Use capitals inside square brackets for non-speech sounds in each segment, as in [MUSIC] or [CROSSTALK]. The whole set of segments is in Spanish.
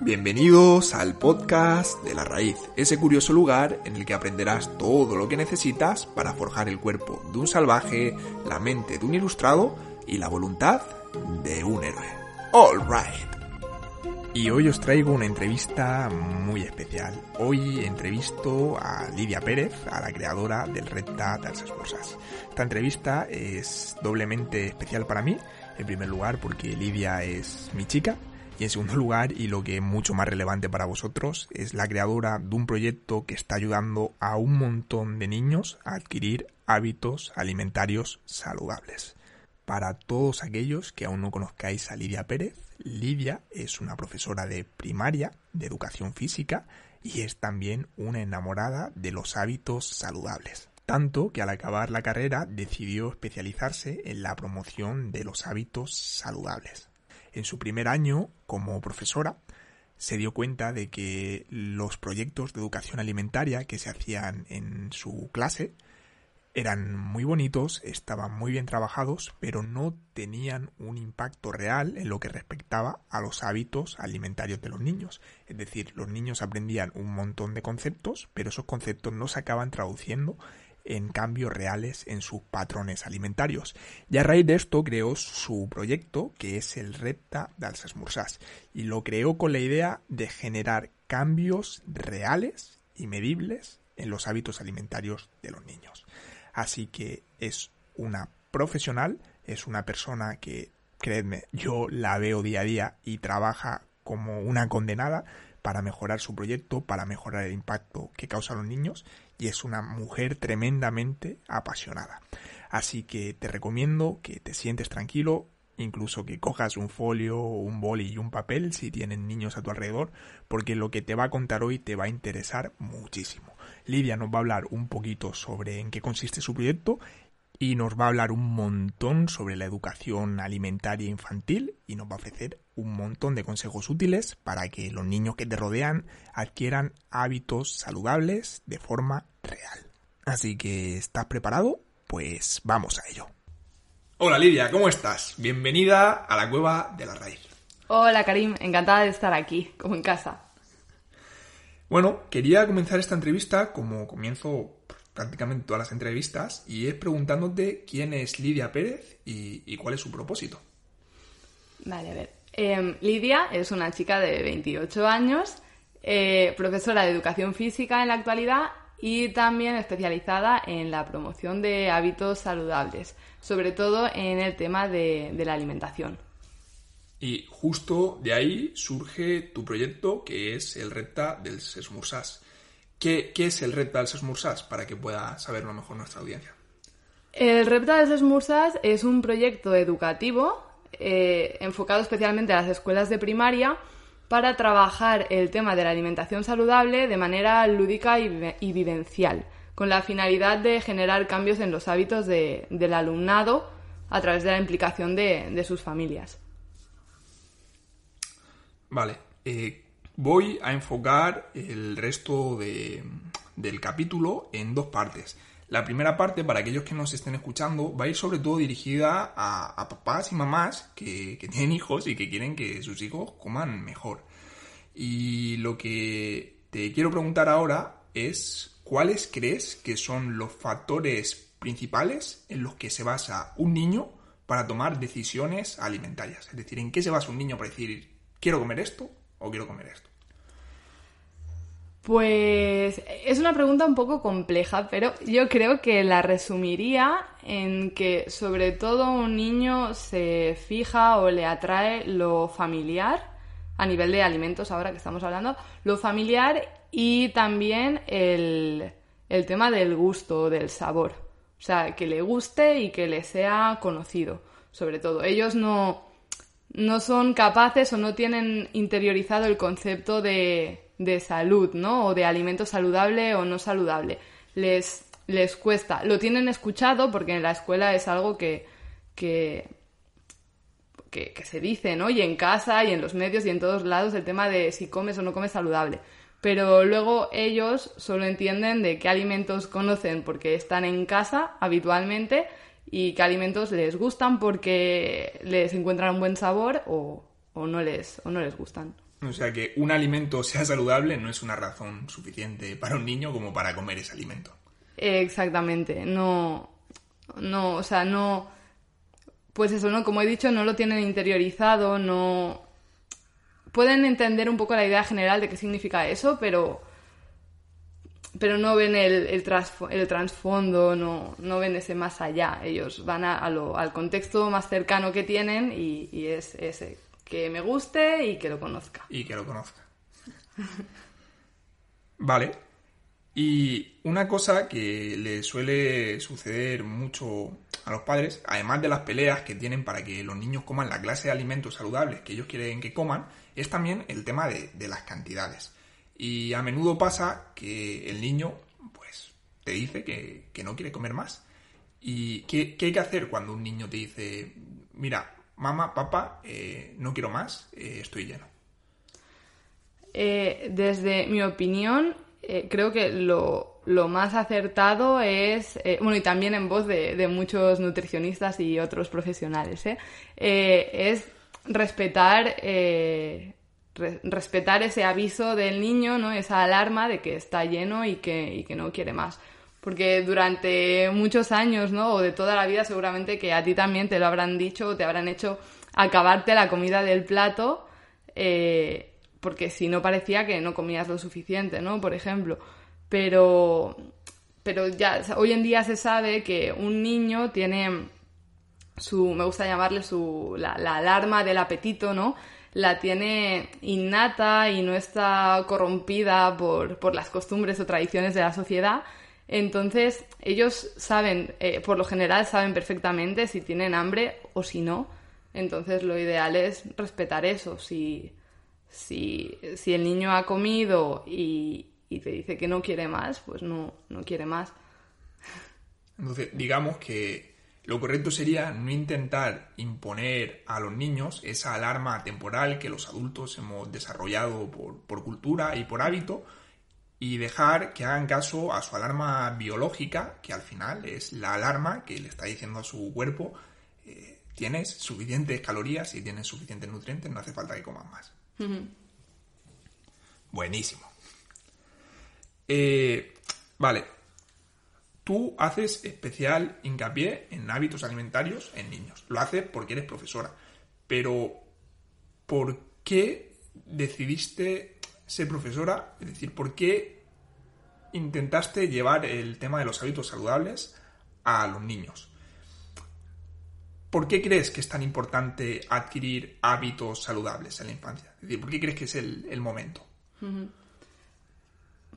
Bienvenidos al podcast de la raíz, ese curioso lugar en el que aprenderás todo lo que necesitas para forjar el cuerpo de un salvaje, la mente de un ilustrado y la voluntad de un héroe. All right. Y hoy os traigo una entrevista muy especial. Hoy entrevisto a Lidia Pérez, a la creadora del Repta de Escursas. Esta entrevista es doblemente especial para mí, en primer lugar porque Lidia es mi chica, y en segundo lugar, y lo que es mucho más relevante para vosotros, es la creadora de un proyecto que está ayudando a un montón de niños a adquirir hábitos alimentarios saludables. Para todos aquellos que aún no conozcáis a Lidia Pérez, Lidia es una profesora de primaria, de educación física, y es también una enamorada de los hábitos saludables. Tanto que al acabar la carrera decidió especializarse en la promoción de los hábitos saludables en su primer año como profesora se dio cuenta de que los proyectos de educación alimentaria que se hacían en su clase eran muy bonitos, estaban muy bien trabajados, pero no tenían un impacto real en lo que respectaba a los hábitos alimentarios de los niños. Es decir, los niños aprendían un montón de conceptos, pero esos conceptos no se acaban traduciendo en cambios reales en sus patrones alimentarios. Y a raíz de esto creó su proyecto, que es el Repta de Alsasmursas, y lo creó con la idea de generar cambios reales y medibles en los hábitos alimentarios de los niños. Así que es una profesional, es una persona que, creedme, yo la veo día a día y trabaja como una condenada para mejorar su proyecto, para mejorar el impacto que causa los niños y es una mujer tremendamente apasionada. Así que te recomiendo que te sientes tranquilo, incluso que cojas un folio, un boli y un papel si tienen niños a tu alrededor, porque lo que te va a contar hoy te va a interesar muchísimo. Lidia nos va a hablar un poquito sobre en qué consiste su proyecto y nos va a hablar un montón sobre la educación alimentaria infantil y nos va a ofrecer un montón de consejos útiles para que los niños que te rodean adquieran hábitos saludables de forma real. Así que, ¿estás preparado? Pues vamos a ello. Hola Lidia, ¿cómo estás? Bienvenida a la cueva de la raíz. Hola Karim, encantada de estar aquí, como en casa. Bueno, quería comenzar esta entrevista como comienzo prácticamente todas las entrevistas y es preguntándote quién es Lidia Pérez y, cuál es su propósito. Vale, a ver. Em, Lidia es una chica de 28 años, eh, profesora de educación física en la actualidad y también especializada en la promoción de hábitos saludables, sobre todo en el tema de, la alimentación. Y justo de ahí surge tu proyecto que es el Repta del Sesmursas. ¿Qué, ¿Qué, es el Repta del Sesmursas para que pueda saberlo mejor nuestra audiencia? El Repta del Sesmursas es un proyecto educativo eh, enfocado especialmente a las escuelas de primaria para trabajar el tema de la alimentación saludable de manera lúdica y, vivencial, con la finalidad de generar cambios en los hábitos del alumnado a través de la implicación de, sus familias. Vale, eh, voy a enfocar el resto del capítulo en dos partes. La primera parte, para aquellos que nos estén escuchando, va a ir sobre todo dirigida a, papás y mamás que, tienen hijos y que quieren que sus hijos coman mejor. Y lo que te quiero preguntar ahora es cuáles crees que son los factores principales en los que se basa un niño para tomar decisiones alimentarias. Es decir, ¿en qué se basa un niño para decir quiero comer esto o quiero comer esto? Pues es una pregunta un poco compleja, pero yo creo que la resumiría en que sobre todo un niño se fija o le atrae lo familiar, a nivel de alimentos ahora que estamos hablando, lo familiar y también el, el tema del gusto, del sabor. O sea, que le guste y que le sea conocido, sobre todo. Ellos no, no son capaces o no tienen interiorizado el concepto de de salud, ¿no? O de alimento saludable o no saludable. Les, les cuesta. Lo tienen escuchado porque en la escuela es algo que, que, que, se dice, ¿no? Y en casa y en los medios y en todos lados el tema de si comes o no comes saludable. Pero luego ellos solo entienden de qué alimentos conocen porque están en casa habitualmente y qué alimentos les gustan porque les encuentran un buen sabor o, o no, les, o no les gustan. O sea que un alimento sea saludable no es una razón suficiente para un niño como para comer ese alimento. Exactamente, no, no, o sea, no, pues eso, ¿no? Como he dicho, no lo tienen interiorizado, no, pueden entender un poco la idea general de qué significa eso, pero, pero no ven el, el, trasfondo, no, no ven ese más allá. Ellos van a, al contexto más cercano que tienen y, y es ese, que me guste y que lo conozca. Y que lo conozca. [LAUGHS] vale. Y una cosa que le suele suceder mucho a los padres, además de las peleas que tienen para que los niños coman la clase de alimentos saludables que ellos quieren que coman, es también el tema de, las cantidades. Y a menudo pasa que el niño, pues, te dice que, no quiere comer más. ¿Y qué, hay que hacer cuando un niño te dice, mira, mamá, papá, eh, no quiero más, eh, estoy lleno? Eh, desde mi opinión, creo que lo, más acertado es, bueno, y también en voz de, de, muchos nutricionistas y otros profesionales, es respetar, respetar ese aviso del niño, ¿no? Esa alarma de que está lleno y que, y que no quiere más. Porque durante muchos años, ¿no? O de toda la vida seguramente que a ti también te lo habrán dicho o te habrán hecho acabarte la comida del plato eh, porque si no parecía que no comías lo suficiente, ¿no? Por ejemplo. Pero, pero ya hoy en día se sabe que un niño tiene su, me gusta llamarle su, la, alarma del apetito, ¿no? La tiene innata y no está corrompida por, por las costumbres o tradiciones de la sociedad. Entonces, ellos saben, eh, por lo general, saben perfectamente si tienen hambre o si no. Entonces, lo ideal es respetar eso. Si, si, si el niño ha comido y, y te dice que no quiere más, pues no, no quiere más. Entonces, digamos que lo correcto sería no intentar imponer a los niños esa alarma temporal que los adultos hemos desarrollado por, cultura y por hábito y dejar que hagan caso a su alarma biológica, que al final es la alarma que le está diciendo a su cuerpo, eh, tienes suficientes calorías y tienes suficientes nutrientes, no hace falta que comas más. Buenísimo. Eh, vale, tú haces especial hincapié en hábitos alimentarios en niños. Lo haces porque eres profesora. Pero, ¿por qué decidiste ser profesora? Es decir, ¿por qué intentaste llevar el tema de los hábitos saludables a los niños? ¿Por qué crees que es tan importante adquirir hábitos saludables en la infancia? Es decir, ¿por qué crees que es el, momento?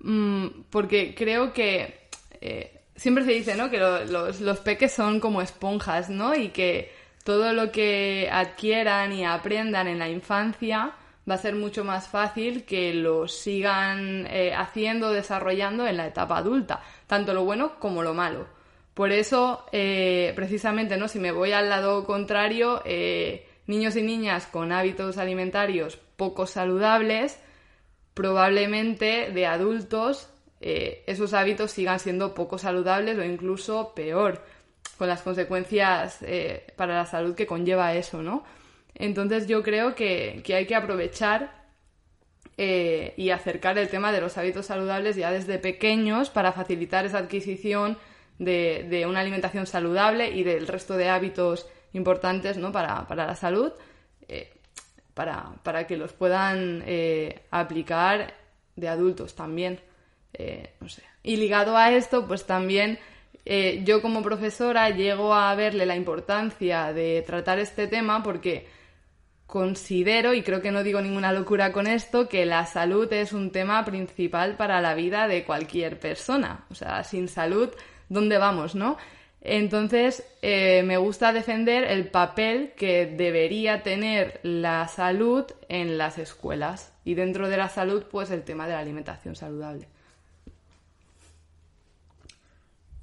Mm, porque creo que eh, siempre se dice, ¿no? Que los, peques son como esponjas, ¿no? Y que todo lo que adquieran y aprendan en la infancia va a ser mucho más fácil que lo sigan eh, haciendo, desarrollando en la etapa adulta, tanto lo bueno como lo malo. Por eso, eh, precisamente, ¿no? Si me voy al lado contrario, eh, niños y niñas con hábitos alimentarios poco saludables, probablemente de adultos eh, esos hábitos sigan siendo poco saludables o incluso peor, con las consecuencias eh, para la salud que conlleva eso, ¿no? Entonces yo creo que, hay que aprovechar eh, y acercar el tema de los hábitos saludables ya desde pequeños para facilitar esa adquisición de, una alimentación saludable y del resto de hábitos importantes ¿no? para, la salud, para, para, que los puedan aplicar de adultos también. Eh, no sé. Y ligado a esto, pues también eh, yo como profesora llego a verle la importancia de tratar este tema porque considero, y creo que no digo ninguna locura con esto, que la salud es un tema principal para la vida de cualquier persona. O sea, sin salud, ¿dónde vamos, no? Entonces, eh, me gusta defender el papel que debería tener la salud en las escuelas. Y dentro de la salud, pues el tema de la alimentación saludable.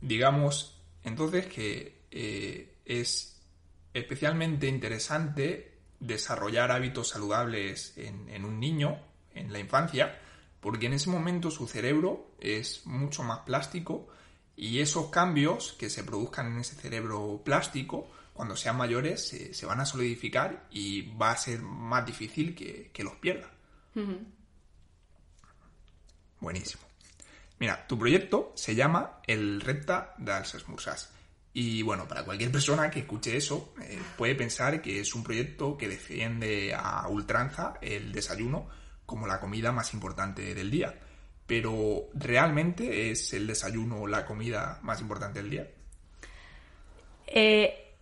Digamos entonces que eh, es especialmente interesante desarrollar hábitos saludables en, un niño, en la infancia, porque en ese momento su cerebro es mucho más plástico y esos cambios que se produzcan en ese cerebro plástico, cuando sean mayores, se, van a solidificar y va a ser más difícil que, los pierda. Buenísimo. Mira, tu proyecto se llama el Repta dels Esmursars. Y bueno, para cualquier persona que escuche eso, eh, puede pensar que es un proyecto que defiende a ultranza el desayuno como la comida más importante del día. Pero ¿realmente es el desayuno la comida más importante del día? Eh,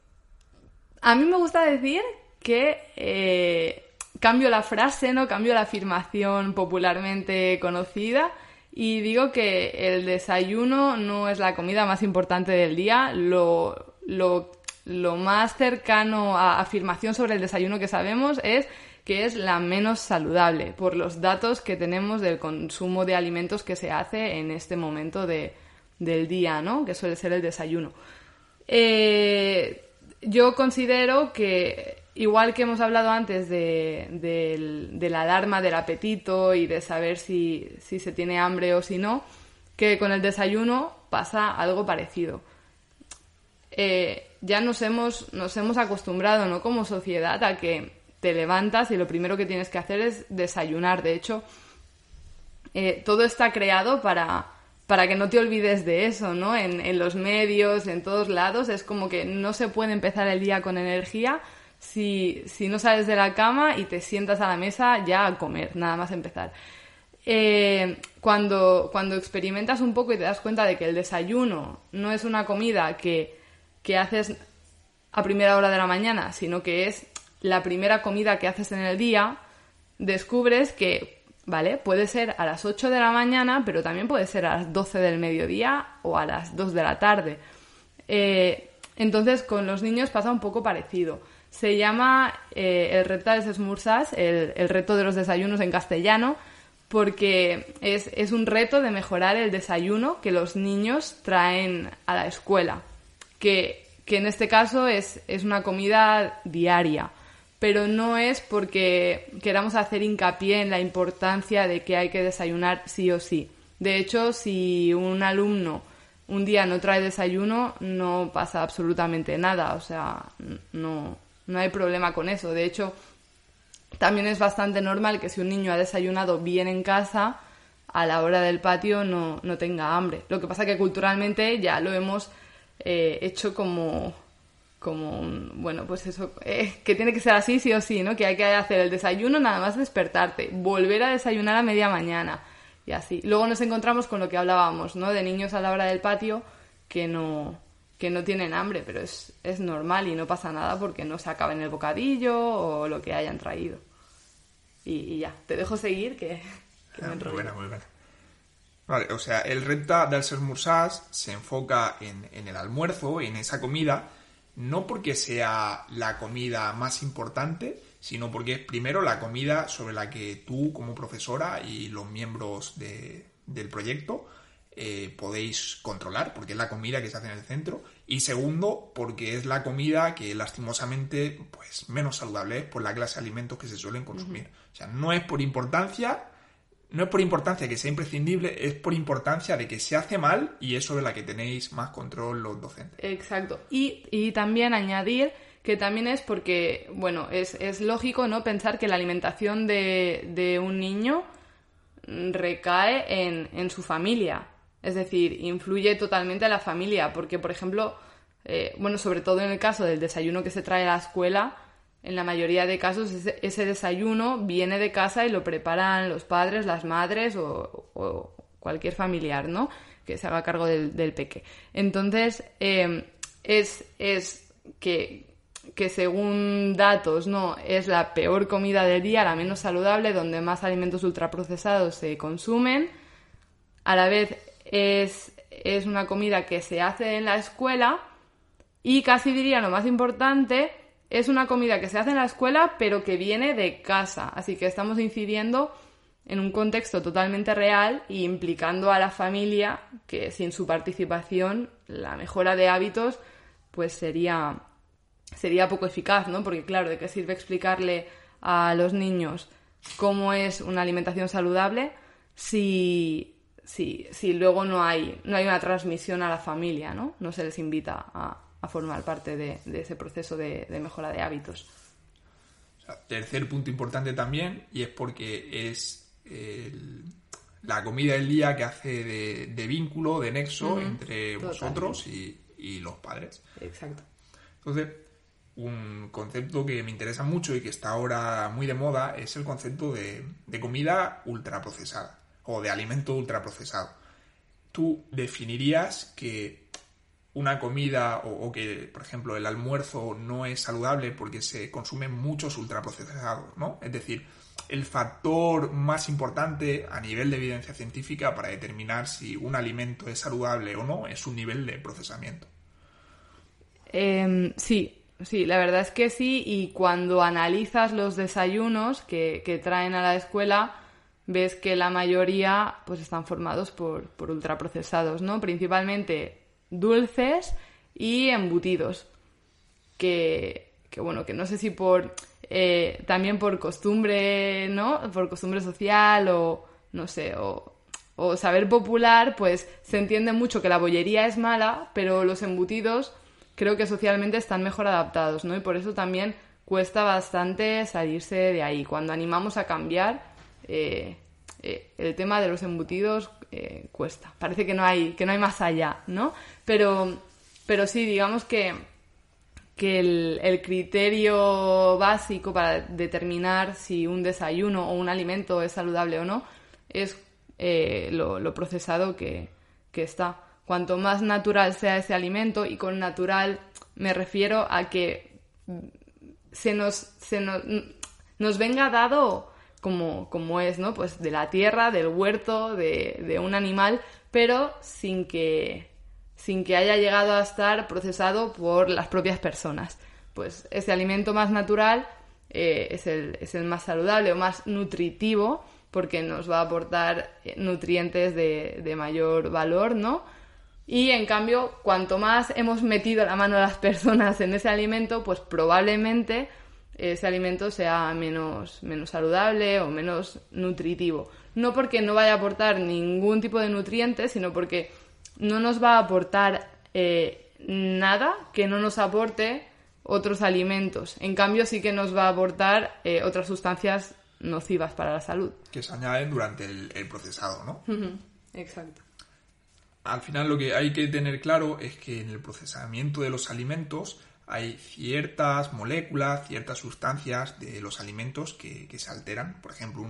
a mí me gusta decir que eh, cambio la frase, ¿no? Cambio la afirmación popularmente conocida y digo que el desayuno no es la comida más importante del día. Lo, lo, lo más cercano a afirmación sobre el desayuno que sabemos es que es la menos saludable por los datos que tenemos del consumo de alimentos que se hace en este momento de, del día, ¿no? Que suele ser el desayuno. Eh, yo considero que, igual que hemos hablado antes de, la alarma del apetito y de saber si, se tiene hambre o si no, que con el desayuno pasa algo parecido. Eh, ya nos hemos, nos hemos acostumbrado, ¿no? Como sociedad, a que te levantas y lo primero que tienes que hacer es desayunar. De hecho, eh, todo está creado para, para que no te olvides de eso, ¿no? En, en, los medios, en todos lados, es como que no se puede empezar el día con energía si, si no sales de la cama y te sientas a la mesa ya a comer, nada más empezar. Eh, cuando, cuando experimentas un poco y te das cuenta de que el desayuno no es una comida que, que haces a primera hora de la mañana, sino que es la primera comida que haces en el día, descubres que, ¿vale? Puede ser a las 8 de la mañana, pero también puede ser a las 12 del mediodía o a las 2 de la tarde. Eh, entonces, con los niños pasa un poco parecido. Se llama eh, el reto de los esmursas, el, el, reto de los desayunos en castellano, porque es, es un reto de mejorar el desayuno que los niños traen a la escuela, que, que en este caso es, es una comida diaria pero no es porque queramos hacer hincapié en la importancia de que hay que desayunar sí o sí. De hecho, si un alumno un día no trae desayuno, no pasa absolutamente nada, o sea, no, no hay problema con eso. De hecho, también es bastante normal que si un niño ha desayunado bien en casa, a la hora del patio no, no tenga hambre. Lo que pasa que culturalmente ya lo hemos eh, hecho como como un, bueno, pues eso, eh, que tiene que ser así sí o sí, ¿no? Que hay que hacer el desayuno nada más despertarte, volver a desayunar a media mañana y así. Luego nos encontramos con lo que hablábamos, ¿no? De niños a la hora del patio que no, que no tienen hambre, pero es, es normal y no pasa nada porque no se acaba en el bocadillo o lo que hayan traído. Y, ya, te dejo seguir que, que ah, Muy buena, muy buena. Vale, o sea, el Repta del Mursas se enfoca en, en el almuerzo, en esa comida, no porque sea la comida más importante, sino porque es primero la comida sobre la que tú como profesora y los miembros del proyecto eh, podéis controlar, porque es la comida que se hace en el centro. Y segundo, porque es la comida que lastimosamente pues menos saludable es por la clase de alimentos que se suelen consumir. O sea, no es por importancia, no es por importancia que sea imprescindible, es por importancia de que se hace mal y es sobre la que tenéis más control los docentes. Exacto. Y, también añadir que también es porque, bueno, es, lógico, ¿no? Pensar que la alimentación de, un niño recae en, en, su familia. Es decir, influye totalmente a la familia. Porque, por ejemplo, eh, bueno, sobre todo en el caso del desayuno que se trae a la escuela, en la mayoría de casos ese, desayuno viene de casa y lo preparan los padres, las madres o, cualquier familiar, ¿no? Que se haga cargo del, peque. Entonces, eh, es, es que, que según datos, ¿no? Es la peor comida del día, la menos saludable, donde más alimentos ultraprocesados se consumen. A la vez es, es una comida que se hace en la escuela y casi diría lo más importante, es una comida que se hace en la escuela, pero que viene de casa. Así que estamos incidiendo en un contexto totalmente real y implicando a la familia que sin su participación la mejora de hábitos pues sería sería poco eficaz, ¿no? Porque claro, ¿de qué sirve explicarle a los niños cómo es una alimentación saludable si, si, si luego no hay, no hay una transmisión a la familia, ¿no? No se les invita a, a formar parte de, ese proceso de, mejora de hábitos. tercer punto importante también, y es porque es la comida del día que hace de, vínculo, de nexo entre vosotros y, los padres. Exacto. Entonces, un concepto que me interesa mucho y que está ahora muy de moda es el concepto de, de comida ultraprocesada o de alimento ultraprocesado. ¿Tú definirías que una comida o, que, por ejemplo, el almuerzo no es saludable porque se consumen muchos ultraprocesados, ¿no? Es decir, el factor más importante a nivel de evidencia científica para determinar si un alimento es saludable o no es su nivel de procesamiento. Em, sí, sí, la verdad es que sí. Y cuando analizas los desayunos que, traen a la escuela, ves que la mayoría pues están formados por, por ultraprocesados, ¿no? Principalmente dulces y embutidos. Que, que bueno, que no sé si por eh, también por costumbre, ¿no? Por costumbre social o no sé, o, o saber popular, pues se entiende mucho que la bollería es mala, pero los embutidos creo que socialmente están mejor adaptados, ¿no? Y por eso también cuesta bastante salirse de ahí. Cuando animamos a cambiar, eh, eh, el tema de los embutidos eh, cuesta. Parece que no hay, que no hay más allá, ¿no? Pero, pero sí, digamos que, que el, criterio básico para determinar si un desayuno o un alimento es saludable o no es lo, procesado que, que está. Cuanto más natural sea ese alimento, y con natural me refiero a que se nos, se nos, venga dado como, como, es, ¿no? Pues de la tierra, del huerto, de, un animal, pero sin que, sin que haya llegado a estar procesado por las propias personas. Pues ese alimento más natural eh, es, el, es, el, más saludable o más nutritivo porque nos va a aportar nutrientes de, de mayor valor, ¿no? Y en cambio, cuanto más hemos metido la mano a las [LAUGHS] personas en ese alimento, pues probablemente ese alimento sea menos, menos saludable o menos nutritivo. No porque no vaya a aportar ningún tipo de nutrientes, sino porque no nos va a aportar eh, nada que no nos aporte otros alimentos. En cambio, sí que nos va a aportar eh, otras sustancias nocivas para la salud. Que se añaden durante el, procesado, ¿no? Exacto al final lo que hay que tener claro es que en el procesamiento de los alimentos hay ciertas moléculas, ciertas sustancias de los alimentos que, se alteran. Por ejemplo,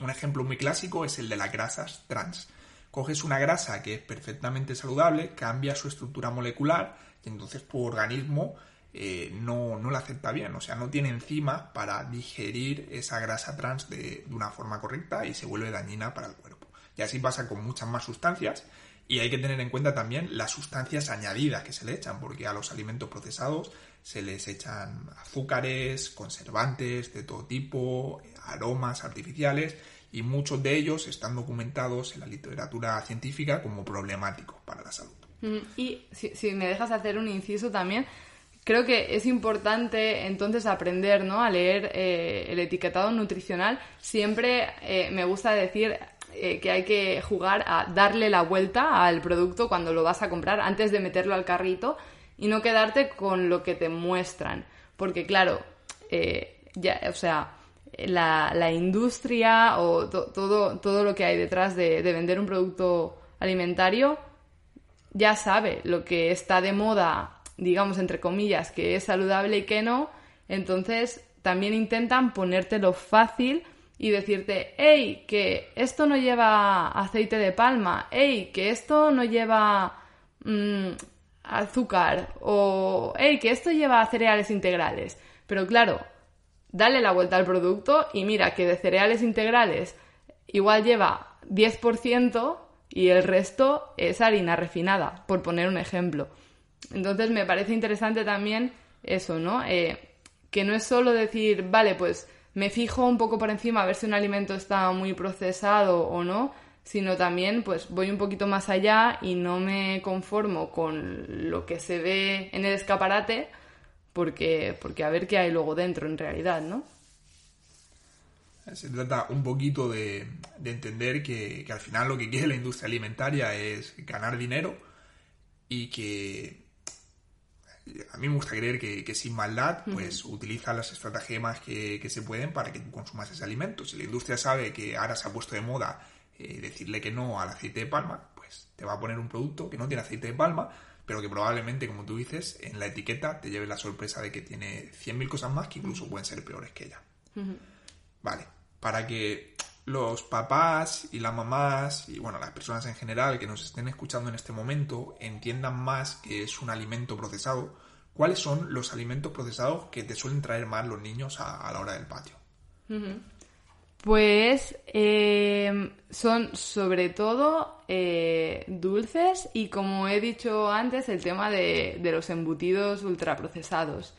un ejemplo muy clásico es el de las grasas trans. Coges una grasa que es perfectamente saludable, cambia su estructura molecular y entonces tu organismo eh, no, no, la acepta bien, o sea, no tiene enzima para digerir esa grasa trans de, de una forma correcta y se vuelve dañina para el cuerpo. Y así pasa con muchas más sustancias y hay que tener en cuenta también las sustancias añadidas que se le echan, porque a los alimentos procesados se les echan azúcares, conservantes de todo tipo, aromas artificiales, y muchos de ellos están documentados en la literatura científica como problemáticos para la salud. Mm, y si, me dejas hacer un inciso también, creo que es importante entonces aprender ¿no? a leer eh, el etiquetado nutricional. Siempre eh, me gusta decir eh, que hay que jugar a darle la vuelta al producto cuando lo vas a comprar antes de meterlo al carrito y no quedarte con lo que te muestran. Porque claro, eh, ya, o sea, la, industria o todo, todo lo que hay detrás de, de vender un producto alimentario ya sabe lo que está de moda, digamos, entre comillas, que es saludable y que no. Entonces también intentan ponértelo fácil y decirte, hey, que esto no lleva aceite de palma, hey, que esto no lleva mm, azúcar, o hey, que esto lleva cereales integrales. Pero claro, dale la vuelta al producto y mira que de cereales integrales igual lleva 10% y el resto es harina refinada, por poner un ejemplo. Entonces me parece interesante también eso, ¿no? Eh, que no es solo decir, vale, pues me fijo un poco por encima a ver si un alimento está muy procesado o no, sino también pues voy un poquito más allá y no me conformo con lo que se ve en el escaparate porque, porque a ver qué hay luego dentro en realidad, ¿no? Se trata un poquito de, entender que, que, al final lo que quiere la industria alimentaria es ganar dinero y que a mí me gusta creer que, sin maldad, pues utiliza las estratagemas que, que, se pueden para que tú consumas ese alimento. Si la industria sabe que ahora se ha puesto de moda eh, decirle que no al aceite de palma, pues te va a poner un producto que no tiene aceite de palma, pero que probablemente, como tú dices, en la etiqueta te lleve la sorpresa de que tiene 100.000 cosas más que incluso pueden ser peores que ella. Vale, para que los papás y las mamás y bueno, las personas en general que nos estén escuchando en este momento entiendan más que es un alimento procesado, ¿cuáles son los alimentos procesados que te suelen traer más los niños a, la hora del patio? Pues eh, son sobre todo eh, dulces y como he dicho antes el tema de, los embutidos ultraprocesados.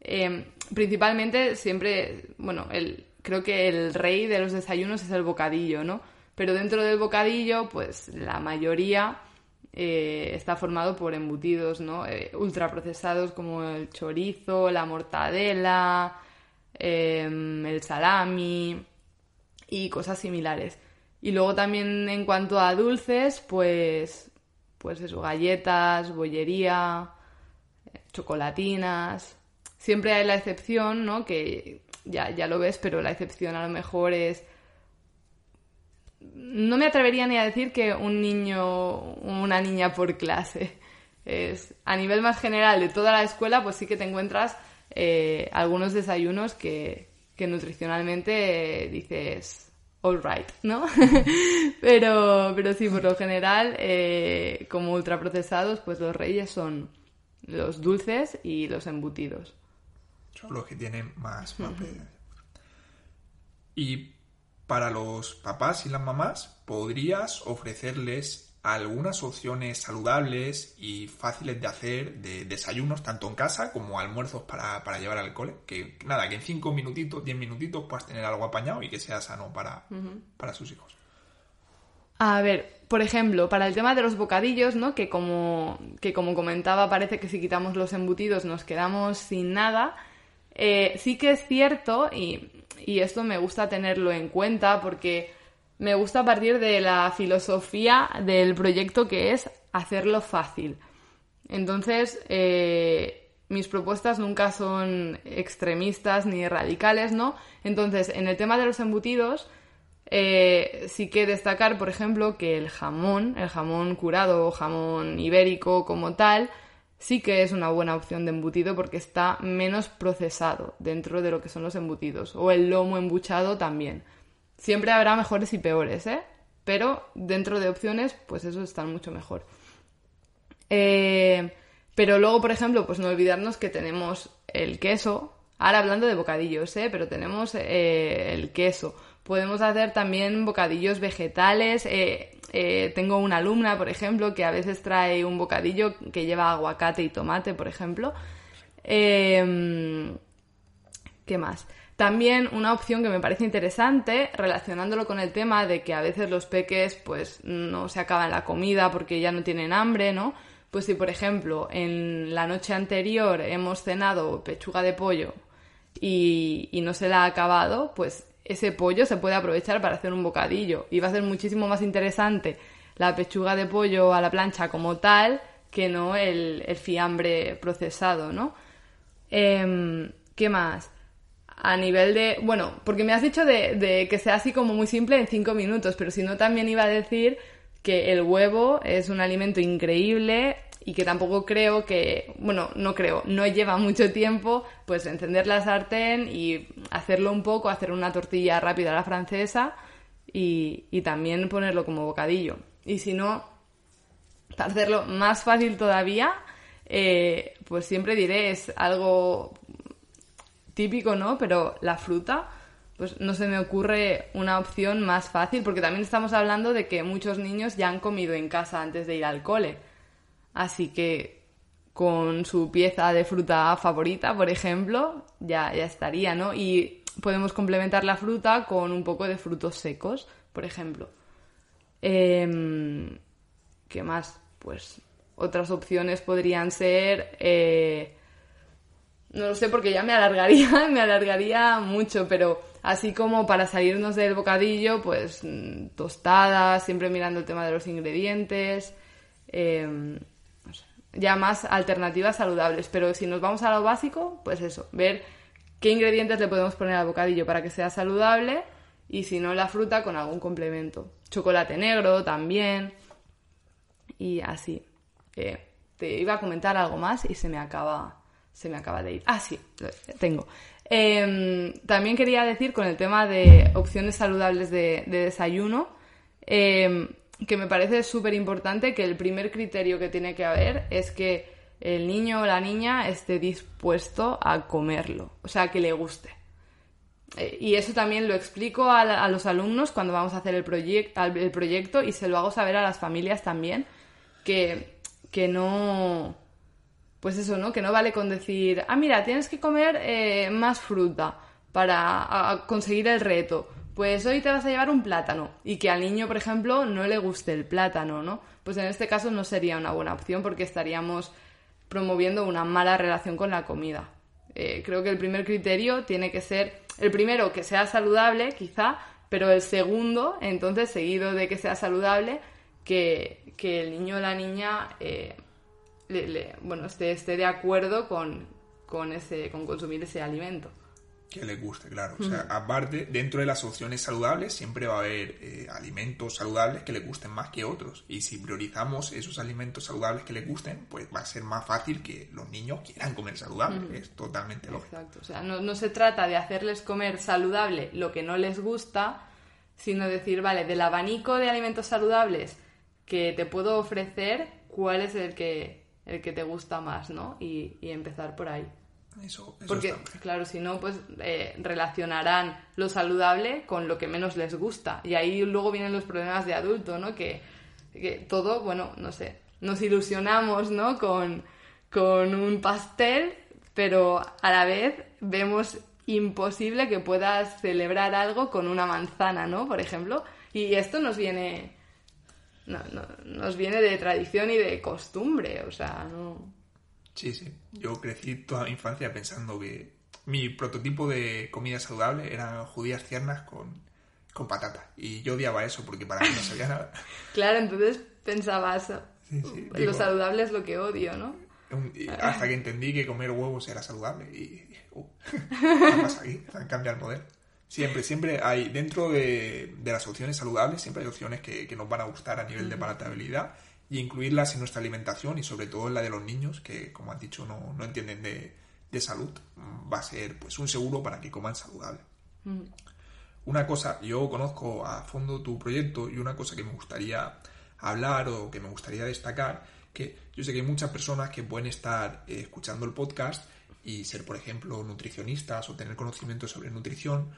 Eh, principalmente siempre, bueno, el, creo que el rey de los desayunos es el bocadillo, ¿no? Pero dentro del bocadillo, pues la mayoría está formado por embutidos, ¿no? ultraprocesados como el chorizo, la mortadela, el salami y cosas similares. Y luego también en cuanto a dulces, pues, pues eso, galletas, bollería, chocolatinas. Siempre hay la excepción, ¿no? Que ya, ya lo ves, pero la excepción a lo mejor es... No me atrevería ni a decir que un niño una niña por clase. Es, a nivel más general de toda la escuela, pues sí que te encuentras eh, algunos desayunos que, que nutricionalmente dices, all right, ¿no? [LAUGHS] pero, pero sí, por lo general, eh, como ultraprocesados, pues los reyes son los dulces y los embutidos. Son los que tienen más, más Y para los papás y las mamás, ¿podrías ofrecerles algunas opciones saludables y fáciles de hacer de desayunos tanto en casa como almuerzos para, llevar al cole. Que nada, que en 5 minutitos, 10 minutitos puedas tener algo apañado y que sea sano para, para sus hijos. A ver, por ejemplo, para el tema de los bocadillos, ¿no? Que como, que como comentaba, parece que si quitamos los embutidos nos quedamos sin nada. Eh, sí que es cierto, y, esto me gusta tenerlo en cuenta porque me gusta partir de la filosofía del proyecto que es hacerlo fácil. Entonces, eh, mis propuestas nunca son extremistas ni radicales, ¿no? Entonces, en el tema de los embutidos, eh, sí que destacar, por ejemplo, que el jamón, el jamón curado o jamón ibérico como tal, sí que es una buena opción de embutido porque está menos procesado dentro de lo que son los embutidos. O el lomo embuchado también. Siempre habrá mejores y peores, ¿eh? Pero dentro de opciones, pues esos están mucho mejor. Eh, pero luego, por ejemplo, pues no olvidarnos que tenemos el queso. Ahora hablando de bocadillos, ¿eh? Pero tenemos eh, el queso. Podemos hacer también bocadillos vegetales. Eh, eh, tengo una alumna, por ejemplo, que a veces trae un bocadillo que lleva aguacate y tomate, por ejemplo. ¿Qué más? También una opción que me parece interesante, relacionándolo con el tema de que a veces los peques pues no se acaban la comida porque ya no tienen hambre, ¿no? Pues si por ejemplo en la noche anterior hemos cenado pechuga de pollo y no se la ha acabado, pues ese pollo se puede aprovechar para hacer un bocadillo y va a ser muchísimo más interesante la pechuga de pollo a la plancha como tal que no el, el fiambre procesado, ¿no? Em, ¿Qué más? a nivel de, bueno, porque me has dicho de, que sea así como muy simple en cinco minutos, pero si no también iba a decir que el huevo es un alimento increíble y que tampoco creo que, bueno, no creo, no lleva mucho tiempo pues encender la sartén y hacerlo un poco, hacer una tortilla rápida a la francesa y, y también ponerlo como bocadillo. Y si no, para hacerlo más fácil todavía, eh, pues siempre diré es algo típico, ¿no? Pero la fruta, pues no se me ocurre una opción más fácil, porque también estamos hablando de que muchos niños ya han comido en casa antes de ir al cole. Así que con su pieza de fruta favorita, por ejemplo, ya, ya estaría, ¿no? Y podemos complementar la fruta con un poco de frutos secos, por ejemplo. Em, ¿Qué más? Pues otras opciones podrían ser eh, no lo sé porque ya me alargaría, [LAUGHS] me alargaría mucho, pero así como para salirnos del bocadillo, pues mm, tostadas, siempre mirando el tema de los ingredientes. Em, ya más alternativas saludables. Pero si nos vamos a lo básico, pues eso, ver qué ingredientes le podemos poner al bocadillo para que sea saludable y si no la fruta con algún complemento. Chocolate negro también y así. Eh, te iba a comentar algo más y se me acaba, se me acaba de ir. Ah, sí, tengo. Em, también quería decir con el tema de opciones saludables de, desayuno, em, que me parece súper importante que el primer criterio que tiene que haber es que el niño o la niña esté dispuesto a comerlo, o sea, que le guste. Eh, y eso también lo explico a, los alumnos cuando vamos a hacer el, el proyecto y se lo hago saber a las familias también, que, que no pues eso, ¿no? Que no vale con decir, ah, mira, tienes que comer eh, más fruta para conseguir el reto. Pues hoy te vas a llevar un plátano. Y que al niño, por ejemplo, no le guste el plátano, ¿no? Pues en este caso no sería una buena opción porque estaríamos promoviendo una mala relación con la comida. Eh, creo que el primer criterio tiene que ser, el primero, que sea saludable, quizá, pero el segundo, entonces, seguido de que sea saludable, que, el niño o la niña eh, bueno, esté, esté de acuerdo con, con, ese, con consumir ese alimento. Que le guste, claro. O sea, aparte, dentro de las opciones saludables siempre va a haber eh, alimentos saludables que le gusten más que otros. Y si priorizamos esos alimentos saludables que le gusten, pues va a ser más fácil que los niños quieran comer saludable. Es totalmente lógico. Exacto. O sea, no, no se trata de hacerles comer saludable lo que no les gusta, sino decir, vale, del abanico de alimentos saludables que te puedo ofrecer, ¿cuál es el que el que te gusta más, ¿no? Y, empezar por ahí. Eso, Porque, claro, si no, pues eh, relacionarán lo saludable con lo que menos les gusta. Y ahí luego vienen los problemas de adulto, ¿no? Que, todo, bueno, no sé, nos ilusionamos, ¿no? Con, con un pastel, pero a la vez vemos imposible que puedas celebrar algo con una manzana, ¿no? Por ejemplo. Y esto nos viene no, no, nos viene de tradición y de costumbre, o sea, no... Sí, sí. Yo crecí toda mi infancia pensando que mi prototipo de comida saludable eran judías tiernas con, con patata. Y yo odiaba eso porque para mí no sabía nada. [LAUGHS] claro, entonces pensabas, lo saludable es lo que odio, ¿no? hasta que entendí que comer huevos era saludable y [LAUGHS] uh, ¿qué pasa aquí? Han cambiado el modelo. Siempre, siempre hay, dentro de, las opciones saludables, siempre hay opciones que, nos van a gustar a nivel de palatabilidad y incluirlas en nuestra alimentación y sobre todo en la de los niños que, como has dicho, no, no entienden de, salud, va a ser pues un seguro para que coman saludable. Una cosa, yo conozco a fondo tu proyecto y una cosa que me gustaría hablar o que me gustaría destacar, que yo sé que hay muchas personas que pueden estar eh, escuchando el podcast y ser, por ejemplo, nutricionistas o tener conocimiento sobre nutrición,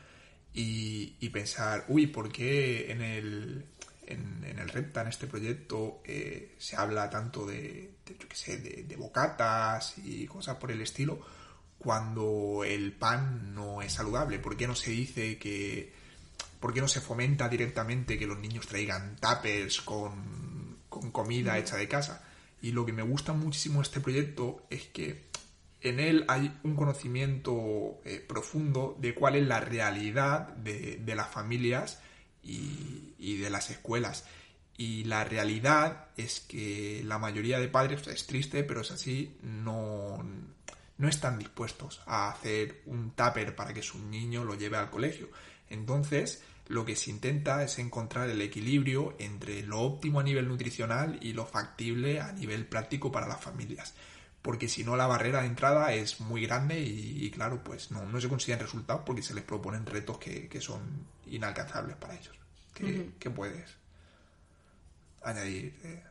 y, pensar, uy, ¿por qué en el, en, el Repta, en este proyecto, eh, se habla tanto de, yo qué sé, de, bocatas y cosas por el estilo, cuando el pan no es saludable? ¿Por qué no se dice que... ¿Por qué no se fomenta directamente que los niños traigan tuppers con, con comida hecha de casa? Y lo que me gusta muchísimo de este proyecto es que en él hay un conocimiento eh, profundo de cuál es la realidad de, las familias y, de las escuelas. Y la realidad es que la mayoría de padres, es triste, pero es así, no, no están dispuestos a hacer un tupper para que su niño lo lleve al colegio. Entonces, lo que se intenta es encontrar el equilibrio entre lo óptimo a nivel nutricional y lo factible a nivel práctico para las familias porque si no la barrera de entrada es muy grande y, claro, pues no, no se consiguen resultados porque se les proponen retos que, son inalcanzables para ellos. ¿Qué, puedes añadir? Eh?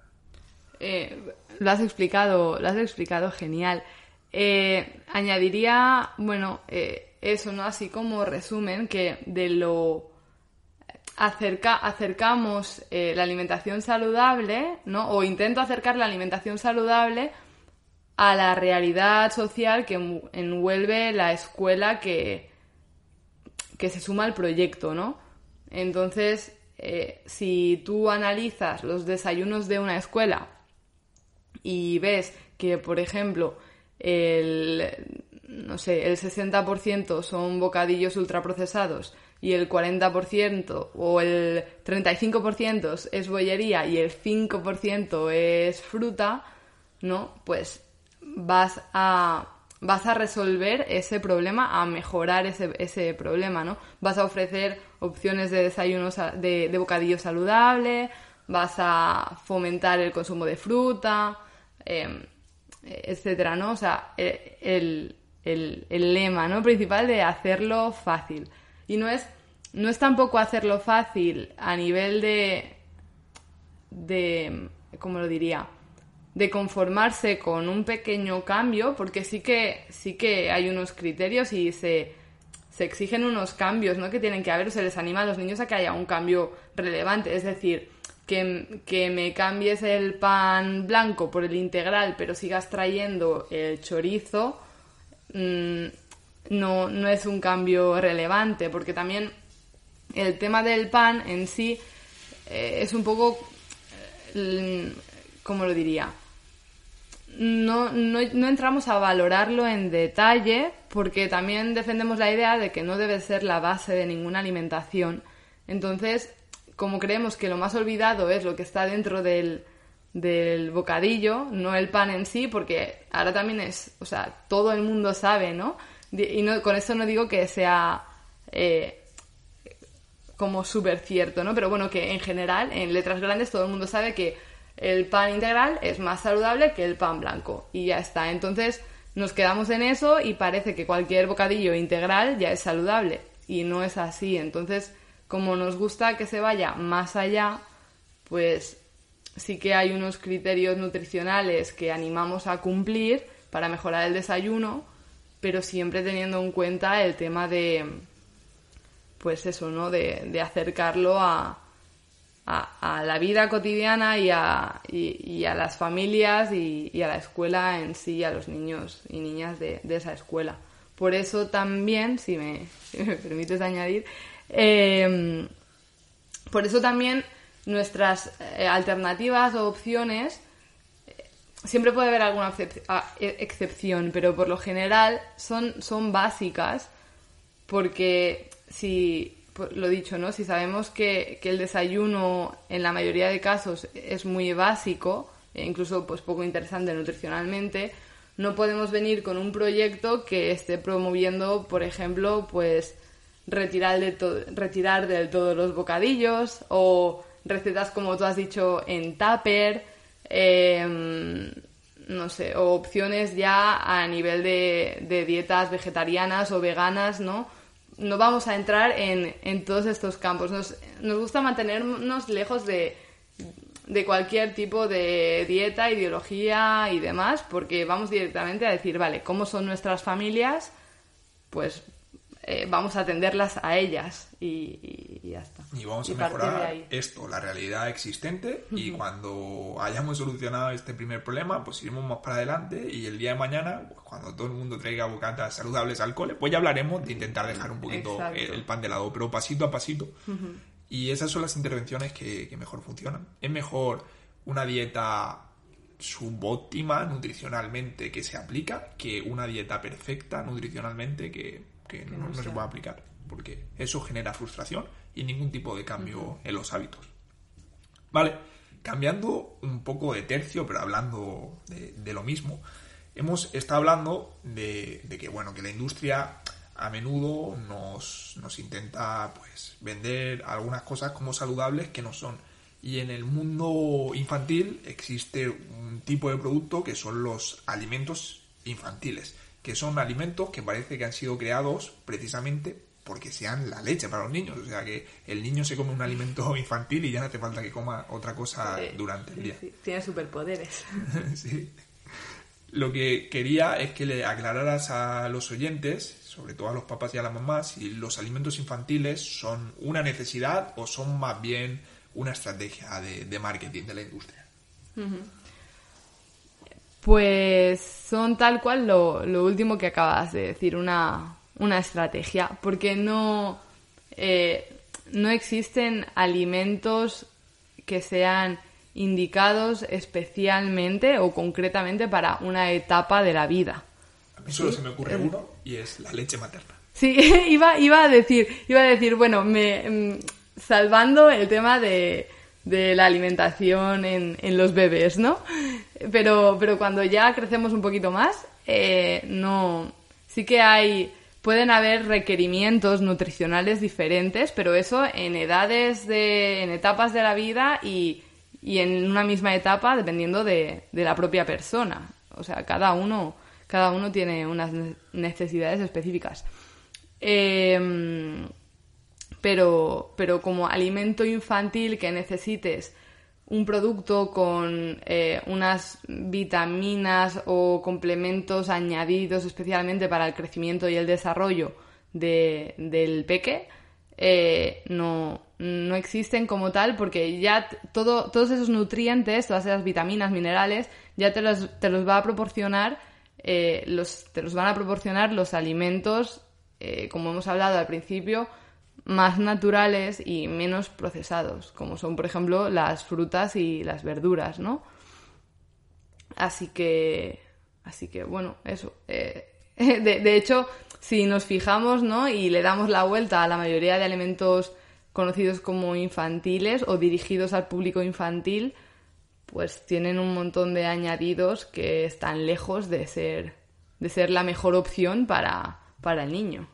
Eh, lo has explicado, lo has explicado genial. Eh, añadiría, bueno, eso, ¿no? Así como resumen, que de lo acerca, acercamos la alimentación saludable, ¿no? O intento acercar la alimentación saludable a la realidad social que envuelve la escuela que, que se suma al proyecto, ¿no? Entonces, eh, si tú analizas los desayunos de una escuela y ves que, por ejemplo, el, no sé, el 60% son bocadillos ultraprocesados y el 40% o el 35% es bollería y el 5% es fruta, ¿no? Pues vas a vas a resolver ese problema, a mejorar ese, ese problema, ¿no? Vas a ofrecer opciones de desayuno, de, de bocadillo saludable, vas a fomentar el consumo de fruta, em, etcétera, ¿no? O sea, e, el, el, el, lema ¿no? principal de hacerlo fácil. Y no es, no es tampoco hacerlo fácil a nivel de, de, ¿cómo lo diría? De conformarse con un pequeño cambio, porque sí que, sí que hay unos criterios y se, se exigen unos cambios ¿no? que tienen que haber, o se les anima a los niños a que haya un cambio relevante. Es decir, que, que, me cambies el pan blanco por el integral, pero sigas trayendo el chorizo, mmm, no, no es un cambio relevante, porque también el tema del pan en sí eh, es un poco, eh, ¿cómo lo diría? No, no, no, entramos a valorarlo en detalle porque también defendemos la idea de que no debe ser la base de ninguna alimentación. Entonces, como creemos que lo más olvidado es lo que está dentro del, del bocadillo, no el pan en sí, porque ahora también es, o sea, todo el mundo sabe, ¿no? Y no, con esto no digo que sea eh, como súper cierto, ¿no? Pero bueno, que en general, en letras grandes, todo el mundo sabe que el pan integral es más saludable que el pan blanco y ya está. Entonces nos quedamos en eso y parece que cualquier bocadillo integral ya es saludable y no es así. Entonces, como nos gusta que se vaya más allá, pues sí que hay unos criterios nutricionales que animamos a cumplir para mejorar el desayuno, pero siempre teniendo en cuenta el tema de, pues eso, ¿no? De, de acercarlo a, a, la vida cotidiana y a, y, a las familias y, a la escuela en sí, a los niños y niñas de, esa escuela. Por eso también, si me, [LAUGHS] me permites añadir, em, por eso también nuestras eh, alternativas o opciones siempre puede haber alguna e, excepción, pero por lo general son, son básicas porque si lo dicho, ¿no? Si sabemos que, el desayuno en la mayoría de casos es muy básico, e incluso pues poco interesante nutricionalmente, no podemos venir con un proyecto que esté promoviendo, por ejemplo, pues retirar, de retirar del todo los bocadillos o recetas como tú has dicho en tupper, em, no sé, o opciones ya a nivel de, de dietas vegetarianas o veganas, ¿no? No vamos a entrar en, en todos estos campos. Nos, nos gusta mantenernos lejos de, de cualquier tipo de dieta, ideología y demás, porque vamos directamente a decir, vale, ¿cómo son nuestras familias? Pues eh, vamos a atenderlas a ellas y, está. Y vamos a mejorar esto, la realidad existente, y cuando hayamos solucionado este primer problema, pues iremos más para adelante y el día de mañana, pues cuando todo el mundo traiga bocatas saludables al cole, pues ya hablaremos de intentar dejar un poquito el, pan de lado, pero pasito a pasito. Y esas son las intervenciones que, que mejor funcionan. Es mejor una dieta subóptima nutricionalmente que se aplica que una dieta perfecta nutricionalmente que que, no, se puede aplicar, porque eso genera frustración y ningún tipo de cambio en los hábitos. Vale, cambiando un poco de tercio, pero hablando de, lo mismo, hemos estado hablando de, que, bueno, que la industria a menudo nos, nos intenta pues vender algunas cosas como saludables que no son. Y en el mundo infantil existe un tipo de producto que son los alimentos infantiles que son alimentos que parece que han sido creados precisamente porque sean la leche para los niños. O sea, que el niño se come un alimento [LAUGHS] infantil y ya no hace falta que coma otra cosa durante el día. Tiene superpoderes. [LAUGHS] sí. Lo que quería es que le aclararas a los oyentes, sobre todo a los papás y a las mamás, si los alimentos infantiles son una necesidad o son más bien una estrategia de, marketing de la industria. Pues son tal cual lo, último que acabas de decir, una, estrategia, porque no, eh, no existen alimentos que sean indicados especialmente o concretamente para una etapa de la vida. A mí solo se me ocurre uno y es la leche materna. Sí, [LAUGHS] iba, iba a decir, iba a decir, bueno, me, mm, salvando el tema de, de la alimentación en, en, los bebés, ¿no? Pero, pero cuando ya crecemos un poquito más, eh, no. Sí que hay. Pueden haber requerimientos nutricionales diferentes, pero eso en edades de. en etapas de la vida y, y en una misma etapa dependiendo de, de la propia persona. O sea, cada uno, cada uno tiene unas necesidades específicas. Eh, pero, pero como alimento infantil que necesites un producto con eh, unas vitaminas o complementos añadidos especialmente para el crecimiento y el desarrollo de, del peque, eh, no, no existen como tal porque ya todo, todos esos nutrientes, todas esas vitaminas, minerales, ya te los, te los va a proporcionar, eh, los, te los van a proporcionar los alimentos, como hemos hablado al principio, más naturales y menos procesados, como son, por ejemplo, las frutas y las verduras, ¿no? Así que, así que, bueno, eso. Eh, [LAUGHS] de, hecho, si nos fijamos, ¿no? Y le damos la vuelta a la mayoría de alimentos conocidos como infantiles o dirigidos al público infantil, pues tienen un montón de añadidos que están lejos de ser, de ser la mejor opción para, para el niño.